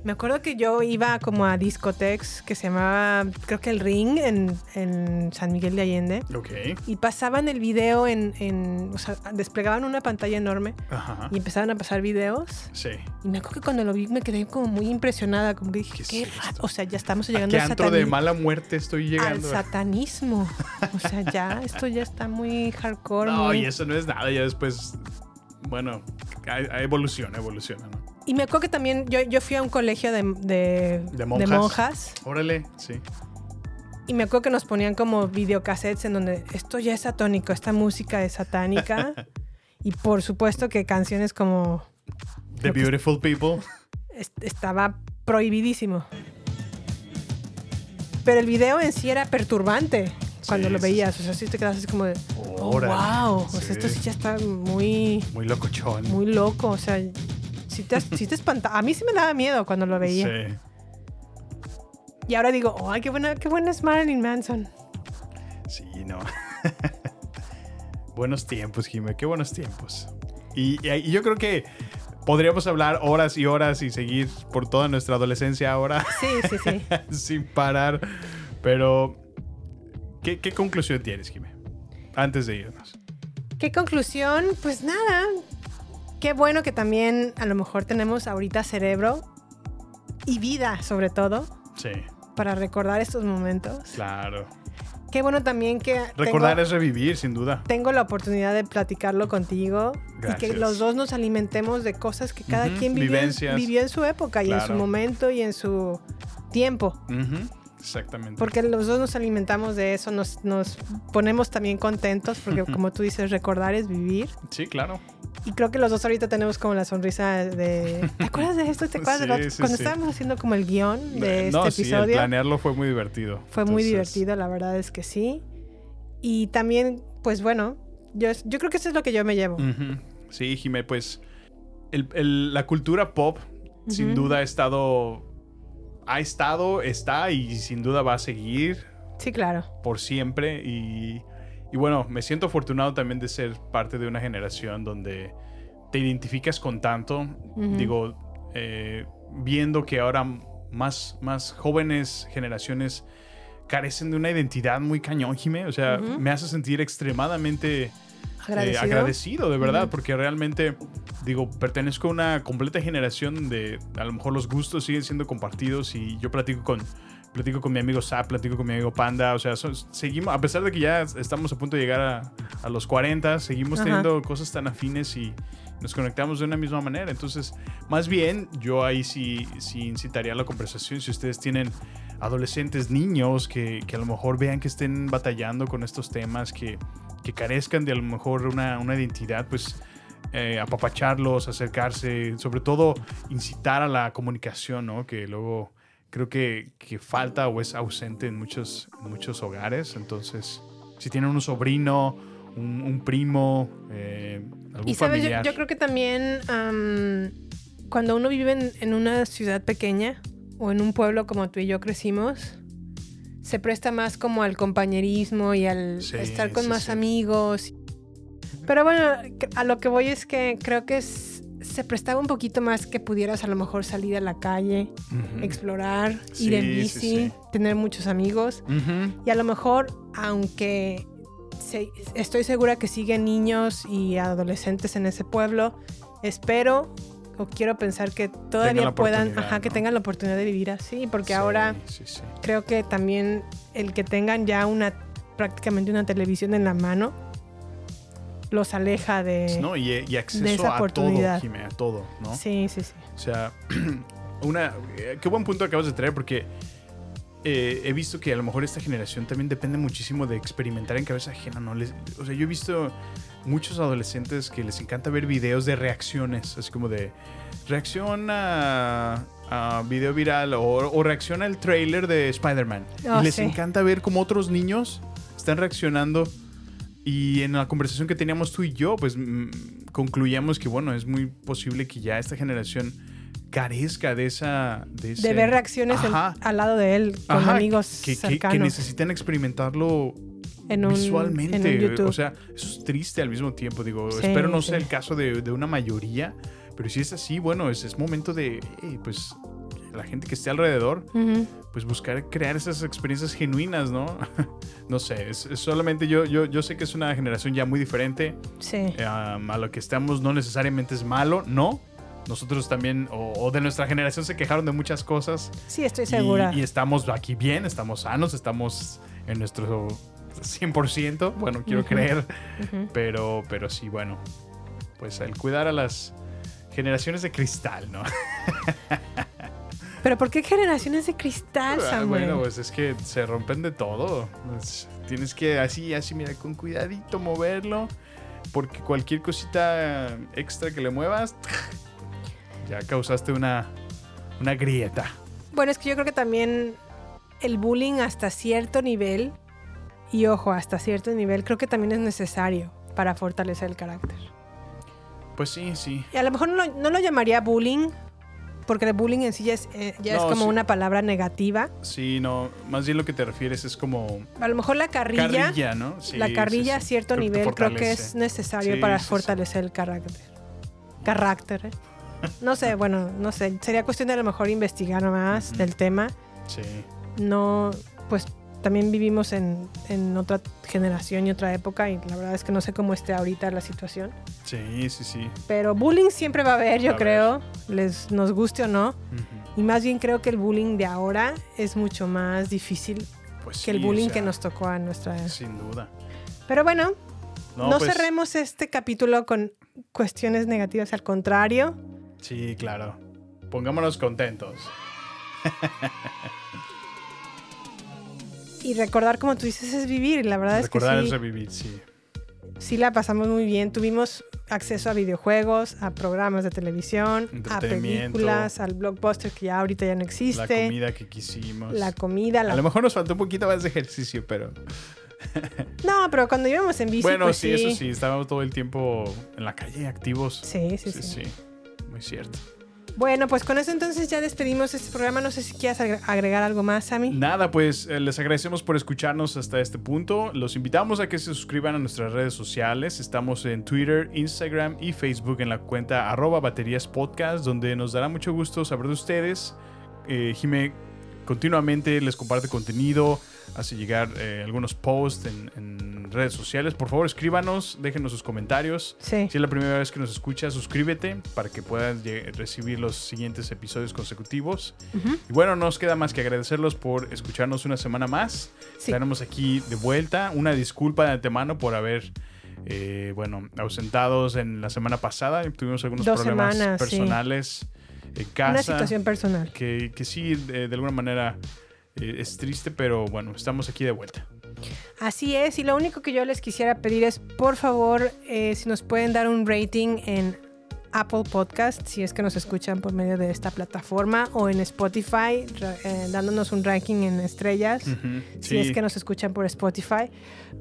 Me acuerdo que yo iba como a discoteques que se llamaba, creo que el Ring en, en San Miguel de Allende. Ok. Y pasaban el video en, en- O sea, desplegaban una pantalla enorme Ajá. y empezaban a pasar videos. Sí. Y me acuerdo que cuando lo vi me quedé como muy impresionada. Como que dije, ¿Qué es qué, raro. O sea, ya estamos ¿A llegando qué al, antro de mala muerte estoy al llegando? satanismo. O sea, ya, esto ya está muy hardcore. No, muy- y eso no es nada. Ya después, bueno, evoluciona, evoluciona, ¿no? Y me acuerdo que también yo, yo fui a un colegio de, de, De monjas. monjas, Órale, sí. y me acuerdo que nos ponían como videocassettes en donde esto ya es satónico, esta música es satánica. y por supuesto que canciones como The Beautiful People. est- estaba prohibidísimo. Pero el video en sí era perturbante cuando Sí, lo veías. O sea, sí te quedas así como de, oh, wow. O sea, esto sí ya está muy, Muy locochón. muy loco. O sea, sí te, sí te espanta. A mí sí me daba miedo cuando lo veía. Sí. Y ahora digo, oh, ay, qué buena, qué buena es Marilyn Manson. Sí, no. buenos tiempos, Jimé, qué buenos tiempos. Y, y- y yo creo que podríamos hablar horas y horas y seguir por toda nuestra adolescencia ahora Sí, sí, sí. sin parar. Pero, ¿qué, qué conclusión tienes, Jimé? Antes de irnos. ¿Qué conclusión? Pues nada. Qué bueno que también a lo mejor tenemos ahorita cerebro y vida, sobre todo, Sí, para recordar estos momentos. claro. Qué bueno también que Recordar tengo, es revivir, sin duda. tengo la oportunidad de platicarlo contigo y que los dos nos alimentemos de cosas que cada quien vivió vivió en su época y en su momento y en su tiempo. Exactamente. Porque los dos nos alimentamos de eso, nos, nos ponemos también contentos, porque como tú dices, recordar es vivir. Sí, claro. Y creo que los dos ahorita tenemos como la sonrisa de... ¿Te acuerdas de esto? ¿Te acuerdas de lo Sí, Cuando sí. estábamos haciendo como el guion de este no, sí, el episodio. planearlo fue muy divertido. Fue muy divertido, la verdad es que sí. Y también, pues bueno, yo, yo creo que eso es lo que yo me llevo. Sí, Jimé, pues el- el- la cultura pop sin duda ha estado, ha estado, está y sin duda va a seguir Sí, claro. por siempre. Y, y bueno, me siento afortunado también de ser parte de una generación donde te identificas con tanto. Digo, eh, viendo que ahora más, más jóvenes generaciones carecen de una identidad muy cañón, Jimé. O sea, me hace sentir extremadamente eh, Agradecido. agradecido, de verdad, porque realmente, digo, pertenezco a una completa generación de a lo mejor los gustos siguen siendo compartidos y yo platico con platico con mi amigo Zap, platico con mi amigo Panda, o sea, son- seguimos, a pesar de que ya estamos a punto de llegar a, a los 40, seguimos teniendo cosas tan afines y nos conectamos de una misma manera. Entonces, más bien, yo ahí sí, sí incitaría a la conversación. Si ustedes tienen adolescentes, niños que, que a lo mejor vean que estén batallando con estos temas, que, que carezcan de a lo mejor una, una identidad, pues eh, apapacharlos, acercarse, sobre todo incitar a la comunicación, ¿no? Que luego creo que, que falta o es ausente en muchos, en muchos hogares. Entonces, si tienen un sobrino, un, un primo, eh, algún Y sabes, yo, familiar. yo creo que también am, cuando uno vive en, en una ciudad pequeña o en un pueblo como tú y yo crecimos, se presta más como al compañerismo y al Sí, estar con sí, más sí. amigos. Pero bueno, a lo que voy es que creo que es- se prestaba un poquito más que pudieras a lo mejor salir a la calle, explorar, ir en bici, tener muchos amigos. Y a lo mejor, aunque se- estoy segura que siguen niños y adolescentes en ese pueblo, espero o quiero pensar que todavía puedan, oportunidad, ajá, que tengan la oportunidad de vivir así, porque Sí, ahora sí, sí. creo que también el que tengan ya una prácticamente una televisión en la mano los aleja de No, y, y acceso esa a todo, oportunidad. Jimé, a todo, ¿no? Sí, sí, sí. O sea, una, eh, qué buen punto acabas de traer porque eh, he visto que a lo mejor esta generación también depende muchísimo de experimentar en cabeza ajena, ¿no? Les- o sea, yo he visto muchos adolescentes que les encanta ver videos de reacciones, así como de reacción a, a video viral o, o reacción al trailer de Spider-Man. Oh, y les sí. encanta ver cómo otros niños están reaccionando. Y en la conversación que teníamos tú y yo, pues mm, concluíamos que, bueno, es muy posible que ya esta generación carezca de esa... De, ese- De ver reacciones en- al lado de él con Ajá, amigos que, que- que cercanos necesitan experimentarlo en un, visualmente. en un YouTube. O sea, eso es triste al mismo tiempo. Digo, Sí, espero no sí. sea el caso de, de una mayoría, pero si es así, bueno, es, es momento de, hey, pues, la gente que esté alrededor, pues buscar crear esas experiencias genuinas, ¿no? no sé, es, es solamente yo, yo, yo sé que es una generación ya muy diferente. Sí. Um, a lo que estamos no necesariamente es malo, no. Nosotros también, o, o de nuestra generación, se quejaron de muchas cosas. Sí, estoy segura. Y, estamos aquí bien, estamos sanos, estamos en nuestro 100%. Bueno, quiero creer. Pero, pero sí, bueno. Pues el cuidar a las generaciones de cristal, ¿no? Pero ¿por qué generaciones de cristal, Ah, Samuel? bueno, pues es que se rompen de todo. Tienes que así, así, mira, con cuidadito moverlo. Porque cualquier cosita extra que le muevas, ya causaste una, una grieta. Bueno, es que yo creo que también el bullying hasta cierto nivel, y ojo, hasta cierto nivel, creo que también es necesario para fortalecer el carácter. Pues sí, sí. Y a lo mejor no lo, no lo llamaría bullying, porque el bullying en sí ya es, eh, ya es como sí. una palabra negativa. Sí, no. Más bien lo que te refieres es como A lo mejor la carrilla, carrilla, ¿no? Sí, la carrilla sí. a cierto Creo nivel creo que es necesario para fortalecer el carácter. Carácter, ¿eh? No sé, bueno, no sé. Sería cuestión de a lo mejor investigar más del tema. Sí. no, pues también vivimos en, en otra generación y otra época y la verdad es que no sé cómo esté ahorita la situación. Sí, sí, sí. Pero bullying siempre va a haber, yo a creo, les nos guste o no. Y más bien creo que el bullying de ahora es mucho más difícil Pues que el o bullying sea, que nos tocó a nuestra... Sin duda. Pero bueno, no, pues, cerremos este capítulo con cuestiones negativas, al contrario. Sí, claro. Pongámonos contentos. Y recordar, como tú dices, es vivir. La verdad Recordar es que sí, revivir, sí. sí la pasamos muy bien. Tuvimos acceso a videojuegos, a programas de televisión, a películas, al blockbuster que ya ahorita ya no La existe. comida que quisimos. La comida, la- A lo mejor nos faltó un poquito más de ejercicio, pero... No, pero cuando íbamos en bici, bueno, pues sí, eso sí. Estábamos todo el tiempo en la calle, activos. Sí, sí, sí. sí. sí. Muy cierto. Bueno, pues con eso entonces ya despedimos este programa. No sé si quieras agre- agregar algo más, Sammy. Nada, pues eh, les agradecemos por escucharnos hasta este punto. Los invitamos a que se suscriban a nuestras redes sociales. Estamos en Twitter, Instagram y Facebook en la cuenta arroba baterías podcast, donde nos dará mucho gusto saber de ustedes. Eh, Jime continuamente les comparte contenido, hace llegar eh, algunos posts en, en redes sociales. Por favor, escríbanos, déjenos sus comentarios. Sí. Si es la primera vez que nos escuchas, suscríbete para que puedas recibir los siguientes episodios consecutivos. Y bueno, no nos queda más que agradecerlos por escucharnos una semana más. Sí. Estaremos aquí de vuelta. Una disculpa de antemano por haber, eh, bueno, ausentados en la semana pasada. Tuvimos algunos Dos problemas semanas, sí. personales en casa. Una situación personal. que, que sí, de, de alguna manera es triste, pero bueno, estamos aquí de vuelta. Así es, y lo único que yo les quisiera pedir es, por favor, eh, si nos pueden dar un rating en Apple Podcast, si es que nos escuchan por medio de esta plataforma, o en Spotify, eh, dándonos un ranking en estrellas, si sí. es que nos escuchan por Spotify,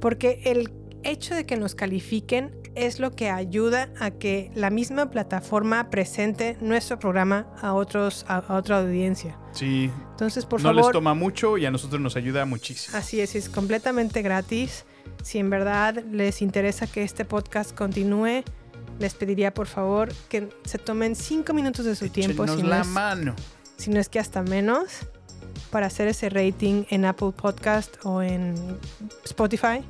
porque el hecho de que nos califiquen es lo que ayuda a que la misma plataforma presente nuestro programa a, otros, a, a otra audiencia. Sí, Entonces, por no favor... les toma mucho y a nosotros nos ayuda muchísimo. Así es, es completamente gratis. Si en verdad les interesa que este podcast continúe, les pediría por favor que se tomen cinco minutos de su tiempo, si no, la es, mano. si no es que hasta menos, para hacer ese rating en Apple Podcast o en Spotify.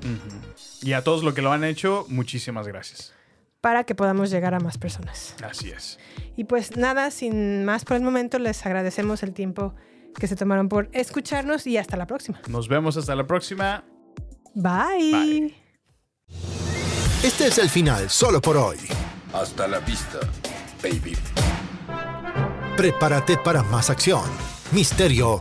Y a todos los que lo han hecho, muchísimas gracias. para que podamos llegar a más personas. Así es. Y pues nada, sin más por el momento, les agradecemos el tiempo que se tomaron por escucharnos y hasta la próxima. Nos vemos hasta la próxima. Bye. Bye. Este es el final solo por hoy. Hasta la vista, baby. Prepárate para más acción, misterio